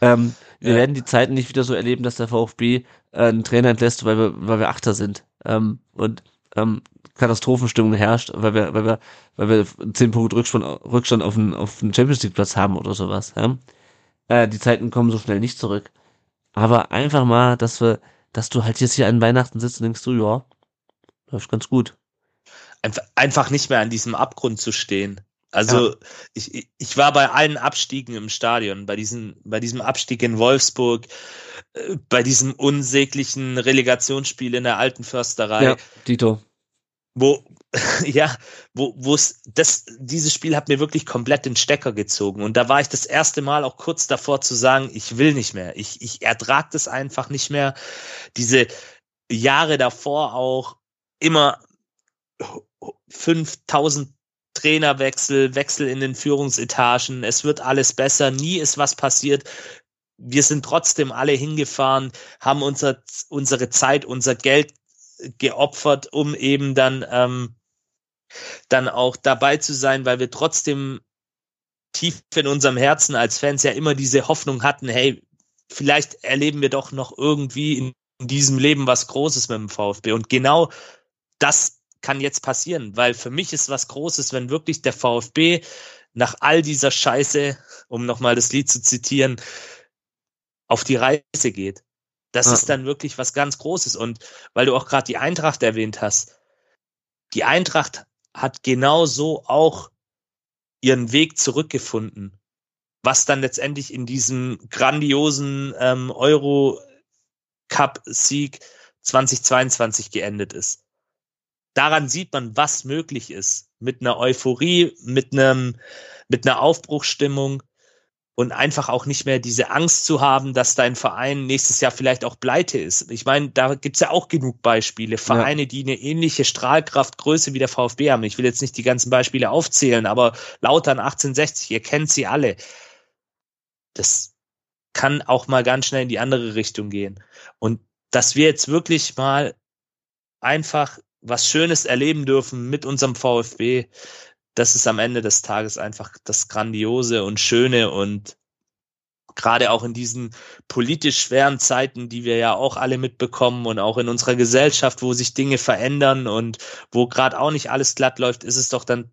Ähm, wir ja. werden die Zeiten nicht wieder so erleben, dass der VfB äh, einen Trainer entlässt, weil wir, weil wir Achter sind. ähm, und ähm, Katastrophenstimmung herrscht, weil wir, weil wir, weil wir zehn Punkte Rückstand, Rückstand auf den, auf den Champions League Platz haben oder sowas. Ja? Äh, die Zeiten kommen so schnell nicht zurück. Aber einfach mal, dass wir, dass du halt jetzt hier an Weihnachten sitzt und denkst du, ja, läuft ganz gut.
Einfach, nicht mehr an diesem Abgrund zu stehen. Also ja. ich, ich war bei allen Abstiegen im Stadion, bei diesem, bei diesem Abstieg in Wolfsburg, äh, bei diesem unsäglichen Relegationsspiel in der alten Försterei. Ja,
Tito.
Wo, ja, wo, wo es, das, dieses Spiel hat mir wirklich komplett den Stecker gezogen. Und da war ich das erste Mal auch kurz davor zu sagen, ich will nicht mehr. Ich, ich ertrag das einfach nicht mehr. Diese Jahre davor auch immer 5000 Trainerwechsel, Wechsel in den Führungsetagen, es wird alles besser, nie ist was passiert. Wir sind trotzdem alle hingefahren, haben unser, unsere Zeit, unser Geld geopfert, um eben dann, ähm, dann auch dabei zu sein, weil wir trotzdem tief in unserem Herzen als Fans ja immer diese Hoffnung hatten, hey, vielleicht erleben wir doch noch irgendwie in diesem Leben was Großes mit dem VfB. Und genau das kann jetzt passieren, weil für mich ist was Großes, wenn wirklich der VfB nach all dieser Scheiße, um nochmal das Lied zu zitieren, auf die Reise geht. Das ja. ist dann wirklich was ganz Großes. Und weil du auch gerade die Eintracht erwähnt hast, die Eintracht hat genauso auch ihren Weg zurückgefunden, was dann letztendlich in diesem grandiosen ähm, Euro Cup Sieg 2022 geendet ist daran sieht man, was möglich ist. Mit einer Euphorie, mit einem, mit einer Aufbruchsstimmung und einfach auch nicht mehr diese Angst zu haben, dass dein Verein nächstes Jahr vielleicht auch pleite ist. Ich meine, da gibt's ja auch genug Beispiele. Vereine, ja. die eine ähnliche Strahlkraft, Größe wie der VfB haben. Ich will jetzt nicht die ganzen Beispiele aufzählen, aber Lautern 1860, ihr kennt sie alle. Das kann auch mal ganz schnell in die andere Richtung gehen. Und dass wir jetzt wirklich mal einfach was Schönes erleben dürfen mit unserem VfB. Das ist am Ende des Tages einfach das Grandiose und Schöne und gerade auch in diesen politisch schweren Zeiten, die wir ja auch alle mitbekommen und auch in unserer Gesellschaft, wo sich Dinge verändern und wo gerade auch nicht alles glatt läuft, ist es doch dann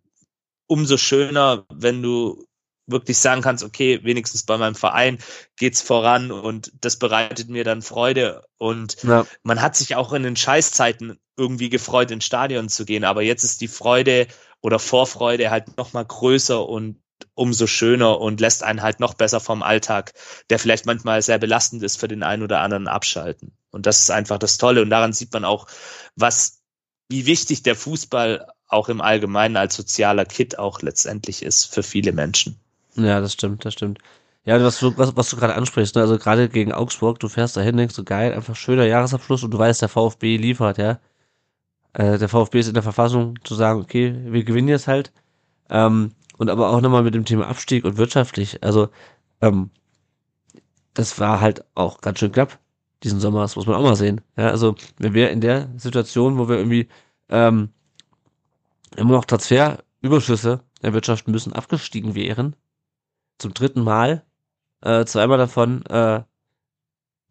umso schöner, wenn du wirklich sagen kannst, okay, wenigstens bei meinem Verein geht's voran und das bereitet mir dann Freude und ja. man hat sich auch in den Scheißzeiten irgendwie gefreut, ins Stadion zu gehen, aber jetzt ist die Freude oder Vorfreude halt noch mal größer und umso schöner und lässt einen halt noch besser vom Alltag, der vielleicht manchmal sehr belastend ist für den einen oder anderen abschalten. Und das ist einfach das Tolle und daran sieht man auch, was wie wichtig der Fußball auch im Allgemeinen als sozialer Kit auch letztendlich ist für viele Menschen.
Ja, das stimmt, das stimmt. Ja, was du, was, was du gerade ansprichst, ne? also gerade gegen Augsburg, du fährst dahin, denkst du, geil, einfach schöner Jahresabschluss und du weißt, der VfB liefert, ja. Äh, der VfB ist in der Verfassung zu sagen, okay, wir gewinnen jetzt halt. Ähm, und aber auch nochmal mit dem Thema Abstieg und wirtschaftlich, also ähm, das war halt auch ganz schön knapp diesen Sommer, das muss man auch mal sehen. Ja, also wenn wir in der Situation, wo wir irgendwie ähm, immer noch Transferüberschüsse erwirtschaften müssen, abgestiegen wären, zum dritten Mal. Äh, zweimal davon, äh,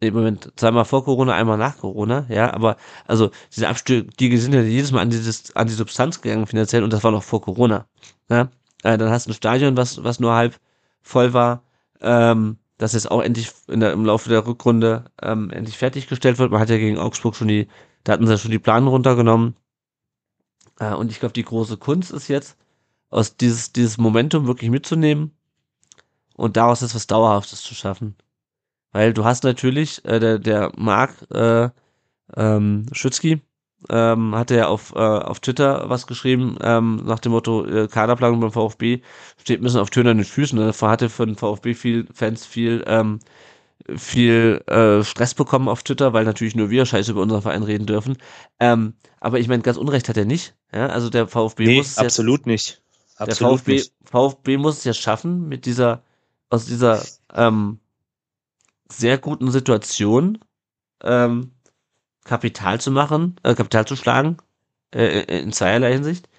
nee, Moment, zweimal vor Corona, einmal nach Corona, ja, aber also diese Abstiege sind ja jedes Mal an, dieses, an die Substanz gegangen finanziell und das war noch vor Corona. Ja? Äh, dann hast du ein Stadion, was, was nur halb voll war, ähm, das jetzt auch endlich in der, im Laufe der Rückrunde ähm, endlich fertiggestellt wird. Man hat ja gegen Augsburg schon die, da hatten sie ja schon die Planen runtergenommen. Äh, und ich glaube, die große Kunst ist jetzt, aus dieses, dieses Momentum wirklich mitzunehmen und daraus ist was Dauerhaftes zu schaffen. Weil du hast natürlich, äh, der, der Marc äh, ähm, Schützki ähm, hatte ja auf, äh, auf Twitter was geschrieben, ähm, nach dem Motto, äh, Kaderplanung beim VfB steht ein bisschen auf tönernen Füßen. Davor hatte für den VfB viel Fans viel ähm, viel äh, Stress bekommen auf Twitter, weil natürlich nur wir Scheiße über unseren Verein reden dürfen. Ähm, aber ich meine, ganz Unrecht hat er nicht. Ja? Also der VfB
nee,
muss
absolut
jetzt,
nicht.
Absolut der VfB, nicht. VfB muss es ja schaffen, mit dieser aus dieser ähm, sehr guten Situation ähm, Kapital zu machen, äh, Kapital zu schlagen, äh, in zweierlei Hinsicht.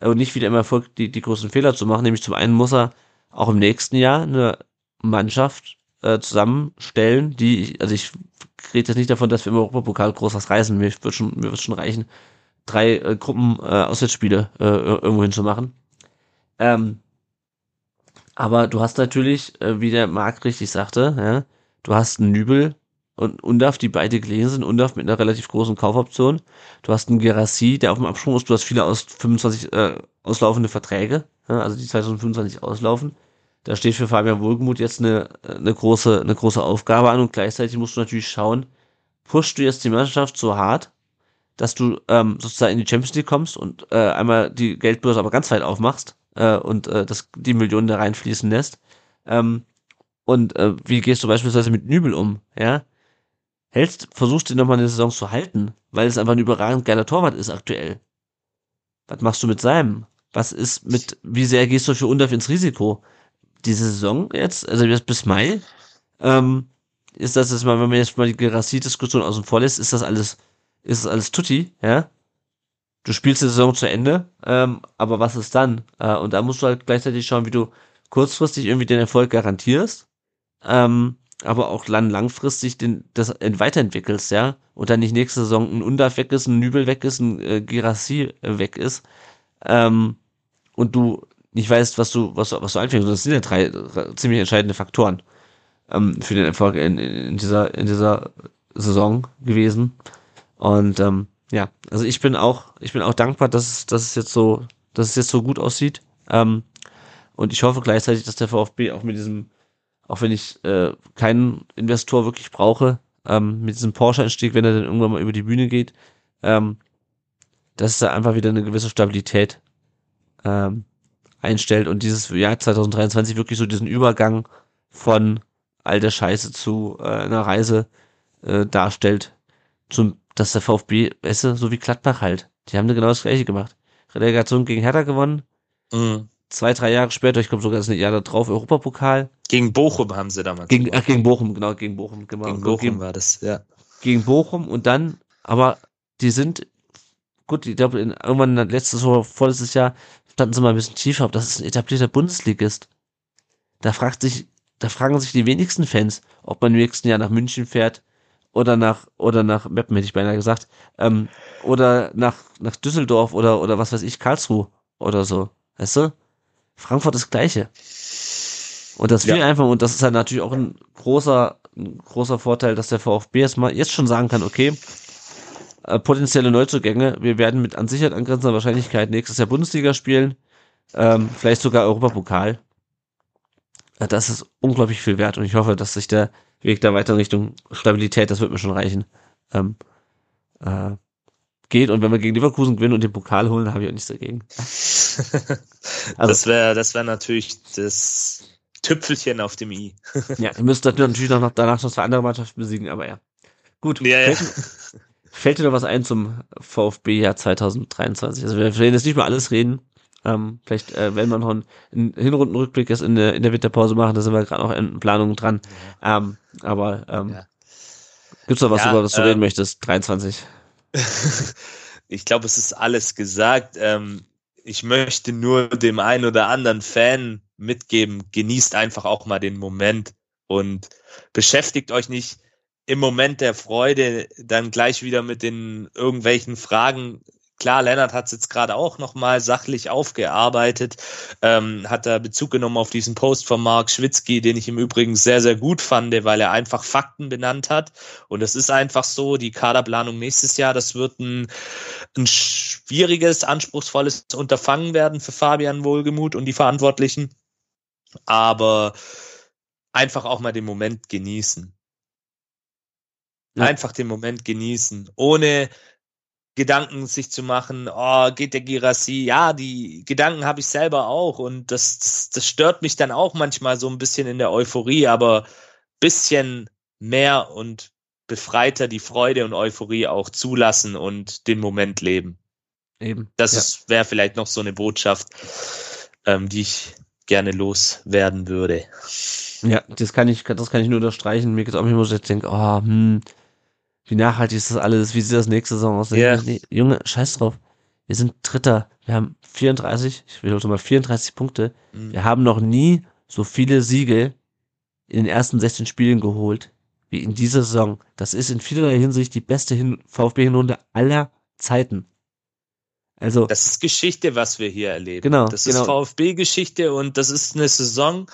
Äh, und nicht wieder im Erfolg die, die großen Fehler zu machen. Nämlich zum einen muss er auch im nächsten Jahr eine Mannschaft äh, zusammenstellen, die, also ich rede jetzt nicht davon, dass wir im Europapokal groß was reißen. Mir wird schon, mir wird schon reichen, drei äh, Gruppen äh, Auswärtsspiele äh, irgendwo hinzumachen. Ähm, aber du hast natürlich, äh, wie der Marc richtig sagte, ja, du hast einen Nübel und Undaf, die beide gelegen sind. Undaf mit einer relativ großen Kaufoption. Du hast einen Gerassi, der auf dem Absprung ist. Du hast viele aus 25 äh, auslaufende Verträge, ja, also die 2025 auslaufen. Da steht für Fabian Wohlgemuth jetzt eine, eine große, eine große Aufgabe an und gleichzeitig musst du natürlich schauen, pushst du jetzt die Mannschaft so hart, dass du ähm, sozusagen in die Champions League kommst und äh, einmal die Geldbörse aber ganz weit aufmachst äh, und äh, das, die Millionen da reinfließen lässt. Ähm, und äh, wie gehst du beispielsweise mit Nübel um? Ja, hältst, versuchst du nochmal eine Saison zu halten, weil es einfach ein überragend geiler Torwart ist aktuell. Was machst du mit seinem? Was ist mit, wie sehr gehst du für Undorf ins Risiko? Diese Saison jetzt, also jetzt bis Mai, ähm, ist das jetzt mal, wenn man jetzt mal die Gerassi-Diskussion außen vor lässt, ist das alles, ist das alles tutti, ja? Du spielst die Saison zu Ende, ähm, aber was ist dann? Äh, und da musst du halt gleichzeitig schauen, wie du kurzfristig irgendwie den Erfolg garantierst, ähm, aber auch lang langfristig den, das weiterentwickelst, ja, und dann nicht nächste Saison ein Undaf weg ist, ein Nübel weg ist, ein äh, Girassi äh, weg ist, ähm, und du nicht weißt, was du, was, was du einfängst. Das sind ja drei ziemlich entscheidende Faktoren ähm, für den Erfolg in, in dieser, in dieser Saison gewesen. Und ähm, ja, also ich bin auch, ich bin auch dankbar, dass, dass es jetzt so, dass es jetzt so gut aussieht. Ähm, und ich hoffe gleichzeitig, dass der VfB auch mit diesem auch wenn ich äh, keinen Investor wirklich brauche, ähm, mit diesem Porsche-Einstieg, wenn er dann irgendwann mal über die Bühne geht, ähm, dass da einfach wieder eine gewisse Stabilität ähm, einstellt und dieses Jahr 2023 wirklich so diesen Übergang von alter Scheiße zu äh, einer Reise äh, darstellt, zum, dass der VfB, weißt du, so wie Gladbach halt, die haben da genau das gleiche gemacht. Relegation gegen Hertha gewonnen, mhm zwei, drei Jahre später, ich glaube sogar das Jahr da drauf, Europapokal.
Gegen Bochum haben sie damals.
Gegen, ach, gegen Bochum, genau, gegen Bochum,
genau. Gegen Bochum gegen, war das, ja.
Gegen Bochum und dann, aber die sind, gut, ich glaube, irgendwann letztes oder vorletztes Jahr standen sie mal ein bisschen tiefer, aber das ist ein etablierter Bundesligist. Da fragt sich, da fragen sich die wenigsten Fans, ob man im nächsten Jahr nach München fährt oder nach, oder nach Meppen, hätte ich beinahe gesagt, ähm, oder nach, nach Düsseldorf oder, oder was weiß ich, Karlsruhe oder so. Weißt du? Frankfurt das Gleiche. Und das ja. einfach, und das ist halt natürlich auch ein großer, ein großer Vorteil, dass der VfB jetzt mal jetzt schon sagen kann, okay, äh, potenzielle Neuzugänge, wir werden mit an Sicherheit angrenzender Wahrscheinlichkeit nächstes Jahr Bundesliga spielen, ähm, vielleicht sogar Europapokal. Äh, das ist unglaublich viel wert und ich hoffe, dass sich der Weg da weiter in Richtung Stabilität, das wird mir schon reichen, ähm, äh, geht. Und wenn wir gegen Leverkusen gewinnen und den Pokal holen, habe ich auch nichts dagegen.
also, das wäre das wäre natürlich das Tüpfelchen auf dem I.
ja, ihr müsst natürlich noch danach noch zwei andere Mannschaften besiegen, aber ja. Gut. Ja, ja. Fällt, fällt dir noch was ein zum VfB-Jahr 2023? Also wir werden jetzt nicht mal alles reden. Ähm, vielleicht äh, werden wir noch einen, einen Hinrundenrückblick jetzt in der, in der Winterpause machen, da sind wir gerade auch in Planungen dran. Ähm, aber ähm, ja. gibt's noch was, über das du reden ähm, möchtest? 23.
ich glaube, es ist alles gesagt. Ähm, ich möchte nur dem einen oder anderen Fan mitgeben, genießt einfach auch mal den Moment und beschäftigt euch nicht im Moment der Freude dann gleich wieder mit den irgendwelchen Fragen Klar, Lennart hat es jetzt gerade auch nochmal sachlich aufgearbeitet, ähm, hat da Bezug genommen auf diesen Post von Mark Schwitzky, den ich im Übrigen sehr, sehr gut fand, weil er einfach Fakten benannt hat. Und es ist einfach so, die Kaderplanung nächstes Jahr, das wird ein, ein schwieriges, anspruchsvolles Unterfangen werden für Fabian Wohlgemuth und die Verantwortlichen. Aber einfach auch mal den Moment genießen. Ja. Einfach den Moment genießen, ohne Gedanken sich zu machen, oh, geht der Girassi? Ja, die Gedanken habe ich selber auch und das, das, das stört mich dann auch manchmal so ein bisschen in der Euphorie, aber bisschen mehr und befreiter die Freude und Euphorie auch zulassen und den Moment leben. Eben. Das ja. wäre vielleicht noch so eine Botschaft, ähm, die ich gerne loswerden würde.
Ja, das kann ich, das kann ich nur unterstreichen. Mir geht es auch immer so, ich denke, oh, hm, wie nachhaltig ist das alles, wie sieht das nächste Saison aus? Yeah. Nee, Junge, scheiß drauf. Wir sind Dritter. Wir haben 34, ich will mal 34 Punkte. Mhm. Wir haben noch nie so viele Siege in den ersten 16 Spielen geholt, wie in dieser Saison. Das ist in vielerlei Hinsicht die beste Hin VfB-Hinrunde aller Zeiten. Also,
Das ist Geschichte, was wir hier erleben.
Genau,
Das
genau.
ist VfB-Geschichte und das ist eine Saison,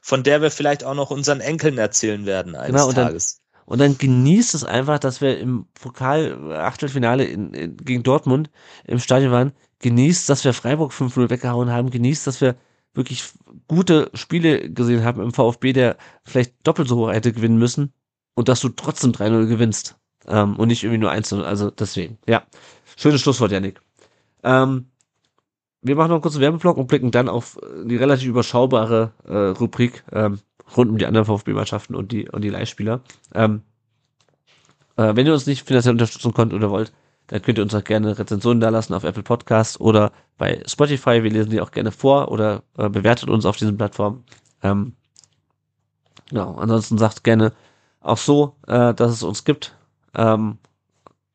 von der wir vielleicht auch noch unseren Enkeln erzählen werden eines
Genau, und dann-
Tages.
Und dann genießt es einfach, dass wir im Pokal Achtelfinale in, in, gegen Dortmund im Stadion waren. Genießt, dass wir Freiburg 5-0 weggehauen haben. Genießt, dass wir wirklich gute Spiele gesehen haben im VfB, der vielleicht doppelt so hoch hätte gewinnen müssen. Und dass du trotzdem 3-0 gewinnst. Ähm, und nicht irgendwie nur 1-0. Also deswegen. Ja. Schönes Schlusswort, Janik. Ähm, wir machen noch einen kurzen Werbeblock und blicken dann auf die relativ überschaubare äh, Rubrik ähm, rund um die anderen VfB-Mannschaften und die, und die Leihspieler. Ähm, äh, wenn ihr uns nicht finanziell unterstützen könnt oder wollt, dann könnt ihr uns auch gerne Rezensionen da lassen auf Apple Podcasts oder bei Spotify. Wir lesen die auch gerne vor oder äh, bewertet uns auf diesen Plattformen. Ähm, genau, ansonsten sagt gerne auch so, äh, dass es uns gibt. Ähm,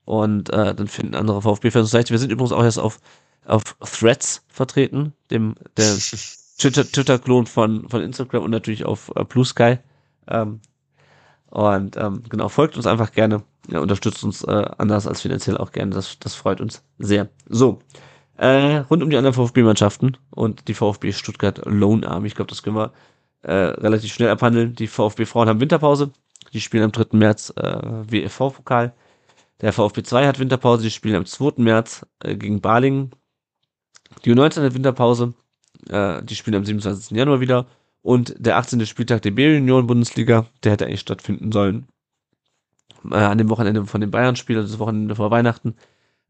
und äh, dann finden andere VfB-Fans uns leicht. Wir sind übrigens auch jetzt auf, auf Threads vertreten, dem der Twitter- Twitter-Klon von, von Instagram und natürlich auf äh, Blue Sky. Ähm, und ähm, genau, folgt uns einfach gerne. Ja, unterstützt uns äh, anders als finanziell auch gerne. Das, das freut uns sehr. So, äh, rund um die anderen VfB-Mannschaften und die VfB Stuttgart Lone Army. Ich glaube, das können wir äh, relativ schnell abhandeln. Die VfB-Frauen haben Winterpause. Die spielen am 3. März äh, WFV-Pokal. Der VfB 2 hat Winterpause. Die spielen am 2. März äh, gegen Balingen. Die U19 hat Winterpause. Äh, die spielen am 27. Januar wieder. Und der 18. Spieltag der B-Union-Bundesliga, der hätte eigentlich stattfinden sollen. Äh, an dem Wochenende von den Bayern-Spiel, also das Wochenende vor Weihnachten.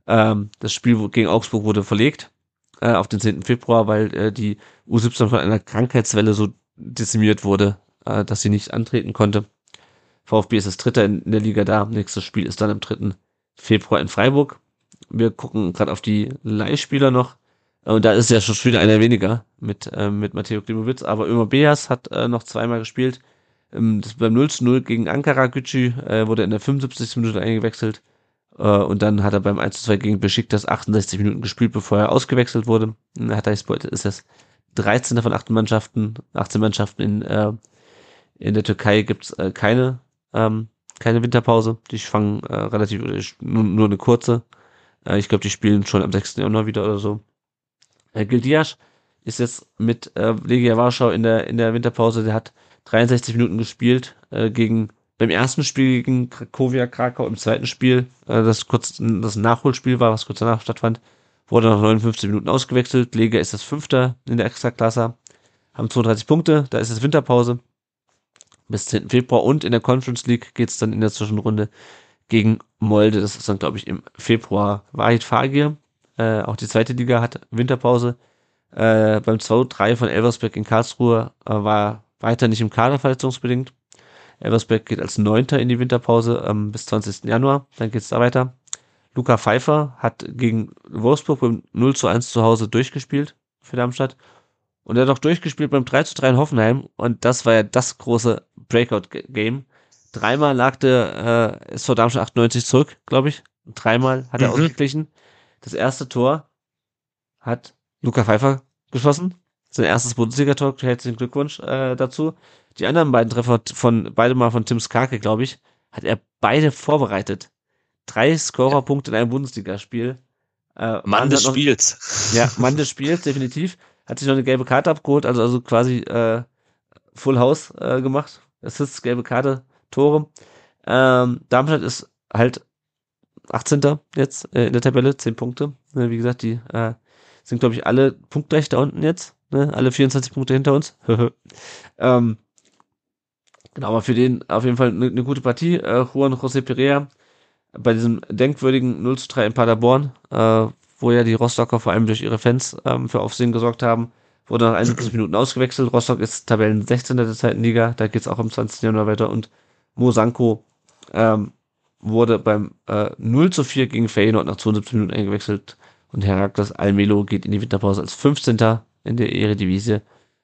Ähm, das Spiel gegen Augsburg wurde verlegt äh, auf den 10. Februar, weil äh, die U17 von einer Krankheitswelle so dezimiert wurde, äh, dass sie nicht antreten konnte. VfB ist das dritte in der Liga da. Nächstes Spiel ist dann am 3. Februar in Freiburg. Wir gucken gerade auf die Leihspieler noch. Und da ist ja schon wieder einer weniger mit, ähm, mit Matteo Klimowitz. Aber Ömer Beas hat äh, noch zweimal gespielt. Ähm, das beim 0 zu 0 gegen Ankara Gücü äh, wurde in der 75. Minute eingewechselt. Äh, und dann hat er beim 1 zu 2 gegen Besiktas 68 Minuten gespielt, bevor er ausgewechselt wurde. Hatayspor ist das 13. von 18 Mannschaften. 18 Mannschaften in, äh, in der Türkei gibt's äh, keine, ähm, keine Winterpause. Die fangen äh, relativ, nur, nur eine kurze. Äh, ich glaube, die spielen schon am 6. Januar wieder oder so. Äh, Gildias ist jetzt mit äh, Legia Warschau in der, in der Winterpause. Der hat 63 Minuten gespielt äh, gegen beim ersten Spiel gegen Krakowia Krakau, im zweiten Spiel, äh, das kurz das Nachholspiel war, was kurz danach stattfand, wurde nach 59 Minuten ausgewechselt. Lega ist das Fünfter in der Extraklasse, haben 32 Punkte, da ist es Winterpause bis 10. Februar und in der Conference League geht's dann in der Zwischenrunde gegen Molde. Das ist dann, glaube ich, im Februar. Wahid Fagir, äh, auch die zweite Liga hat Winterpause. Äh, beim 2-3 von Elversberg in Karlsruhe äh, war weiter nicht im Kader verletzungsbedingt. Elversberg geht als Neunter in die Winterpause ähm, bis 20. Januar. Dann geht's da weiter. Luca Pfeiffer hat gegen Wolfsburg beim 0 zu 1 zu Hause durchgespielt für Darmstadt. Und er hat auch durchgespielt beim 3 zu 3 in Hoffenheim. Und das war ja das große Breakout-Game. Dreimal lag der äh, SV Darmstadt 98 zurück, glaube ich. Und dreimal hat er
Mhm.
ausgeglichen. Das erste Tor hat Luca Pfeiffer geschossen. Sein erstes Bundesligator. Herzlichen Glückwunsch äh, dazu. Die anderen beiden Treffer von beide mal von Tim Skarke, glaube ich, hat er beide vorbereitet. Drei Scorerpunkte in einem Bundesligaspiel. Äh,
Mann des
noch-
Spiels.
ja, Mann des Spiels, definitiv. Hat sich noch eine gelbe Karte abgeholt, also, also quasi äh, Full House äh, gemacht. Assists, gelbe Karte, Tore. Ähm, Darmstadt ist halt 18. jetzt äh, in der Tabelle, 10 Punkte. Ne, wie gesagt, die äh, sind, glaube ich, alle punktgleich da unten jetzt. Ne? Alle 24 Punkte hinter uns. ähm, genau, aber für den auf jeden Fall eine ne gute Partie. Äh, Juan José Perea bei diesem denkwürdigen 0 zu 3 in Paderborn, äh, wo ja die Rostocker vor allem durch ihre Fans ähm, für Aufsehen gesorgt haben, wurde nach 71 Minuten ausgewechselt. Rostock ist Tabellen 16. der zweiten Liga, da geht's auch am 20. Januar weiter und Mo Sanko ähm, wurde beim äh, 0 zu 4 gegen Feyenoord nach 72 Minuten eingewechselt und Herakles Almelo geht in die Winterpause als 15. in der Eredivisie.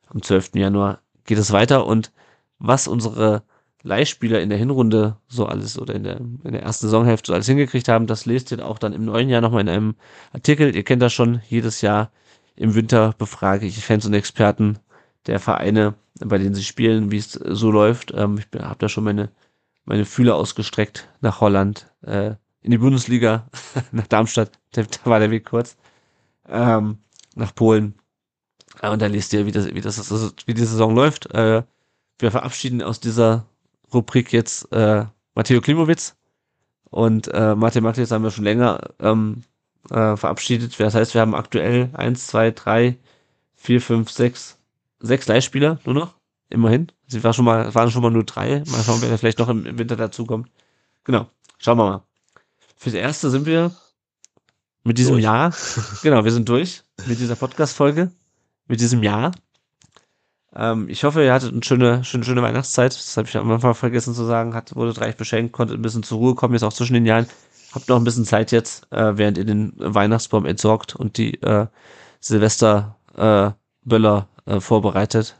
Am 12. Januar geht es weiter und was unsere Leihspieler in der Hinrunde so alles oder in der, in der ersten Saisonhälfte so alles hingekriegt haben, das lest ihr auch dann im neuen Jahr nochmal in einem Artikel. Ihr kennt das schon, jedes Jahr im Winter befrage ich Fans und Experten der Vereine, bei denen sie spielen, wie es so läuft. Ähm, ich habe da schon meine meine Fühler ausgestreckt nach Holland, äh, in die Bundesliga, nach Darmstadt, da, war der Weg kurz, ähm, nach Polen. Ja, und da liest ihr, wie, das, wie, das, wie die Saison läuft. Äh, wir verabschieden aus dieser Rubrik jetzt äh, Matteo Klimowitz und äh, Martin Matthias haben wir schon länger ähm, äh, verabschiedet. Das heißt, wir haben aktuell eins, zwei, drei, vier, fünf, sechs, sechs Leihspieler nur noch. Immerhin. Sie war schon mal, waren schon mal nur drei. Mal schauen, wer vielleicht noch im, im Winter dazukommt. Genau. Schauen wir mal. Fürs Erste sind wir mit diesem
Durch.
Jahr. genau, wir sind durch mit dieser Podcast-Folge. Mit diesem Jahr. Ähm, ich hoffe, ihr hattet eine schöne, schöne, schöne Weihnachtszeit. Das habe ich am Anfang vergessen zu sagen. Hat, wurde reich beschenkt, konnte ein bisschen zur Ruhe kommen, jetzt auch zwischen den Jahren. Habt noch ein bisschen Zeit jetzt, äh, während ihr den Weihnachtsbaum entsorgt und die äh, Silvester äh, äh, vorbereitet.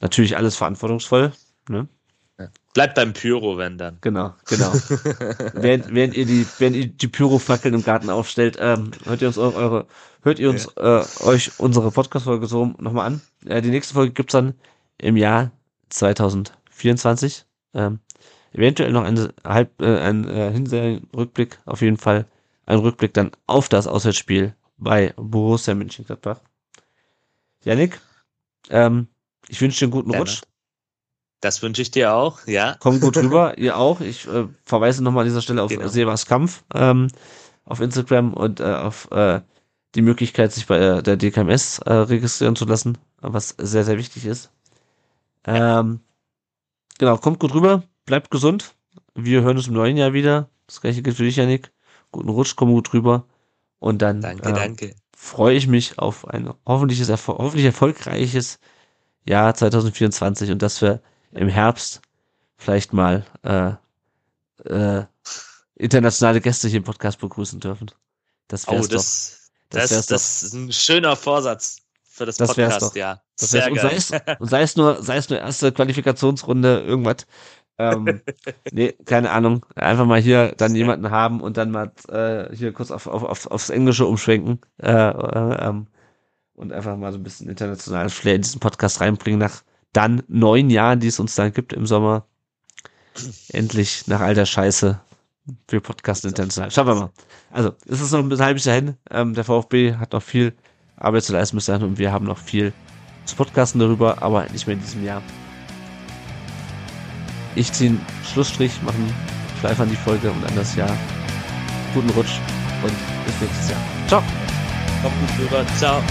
Natürlich alles verantwortungsvoll. Ne?
Bleibt beim Pyro, wenn dann.
Genau, genau. während, während ihr die, während ihr die Pyrofackeln im Garten aufstellt, ähm, hört ihr uns eure, hört ihr uns äh, euch unsere Podcast-Folge so nochmal an. Äh, die nächste Folge gibt's dann im Jahr 2024. Ähm, eventuell noch ein halb äh, ein äh, Hinserie-Rückblick, auf jeden Fall ein Rückblick dann auf das Auswärtsspiel bei Borussia Mönchengladbach. Janik, ähm, ich wünsche dir einen guten
Gerne.
Rutsch.
Das wünsche ich dir auch, ja.
Komm gut rüber, ihr auch. Ich äh, verweise nochmal an dieser Stelle auf
Genau.
Sebas Kampf ähm, auf Instagram und äh, auf äh, die Möglichkeit, sich bei äh, der DKMS äh, registrieren zu lassen, was sehr, sehr wichtig ist. Ähm, genau, kommt gut rüber, bleibt gesund. Wir hören uns im neuen Jahr wieder. Das gleiche gilt für dich, Janik. Guten Rutsch, komm gut rüber. Und dann
Danke,
äh,
danke.
freue ich mich auf ein hoffentliches, hoffentlich erfolgreiches Jahr 2024 und dass wir im Herbst vielleicht mal äh, äh, internationale Gäste hier im Podcast begrüßen dürfen. Das
Oh,
wär's doch.
das,
Das
das, das, ist ein schöner Vorsatz für das,
Das wär's
Podcast,
doch.
ja.
Das
Sehr
wär's. und,
geil.
sei es, und sei es nur, sei es nur erste Qualifikationsrunde, irgendwas. Ähm, nee, keine Ahnung. Einfach mal hier dann jemanden haben und dann mal äh, hier kurz auf, auf, auf, aufs Englische umschwenken. Äh, äh, ähm, und einfach mal so ein bisschen internationales Flair in diesen Podcast reinbringen nach dann neun Jahren, die es uns dann gibt im Sommer. Endlich nach all der Scheiße für Podcast international. Schauen wir mal. Also, es ist noch ein bisschen halbes Jahr hin. Ähm, der VfB hat noch viel Arbeit zu leisten dahin und wir haben noch viel zu podcasten darüber, aber nicht mehr in diesem Jahr. Ich ziehe einen Schlussstrich, mache einen Schleif an die Folge und an das Jahr. Guten Rutsch und bis nächstes Jahr. Ciao!
Kommt gut rüber. Ciao.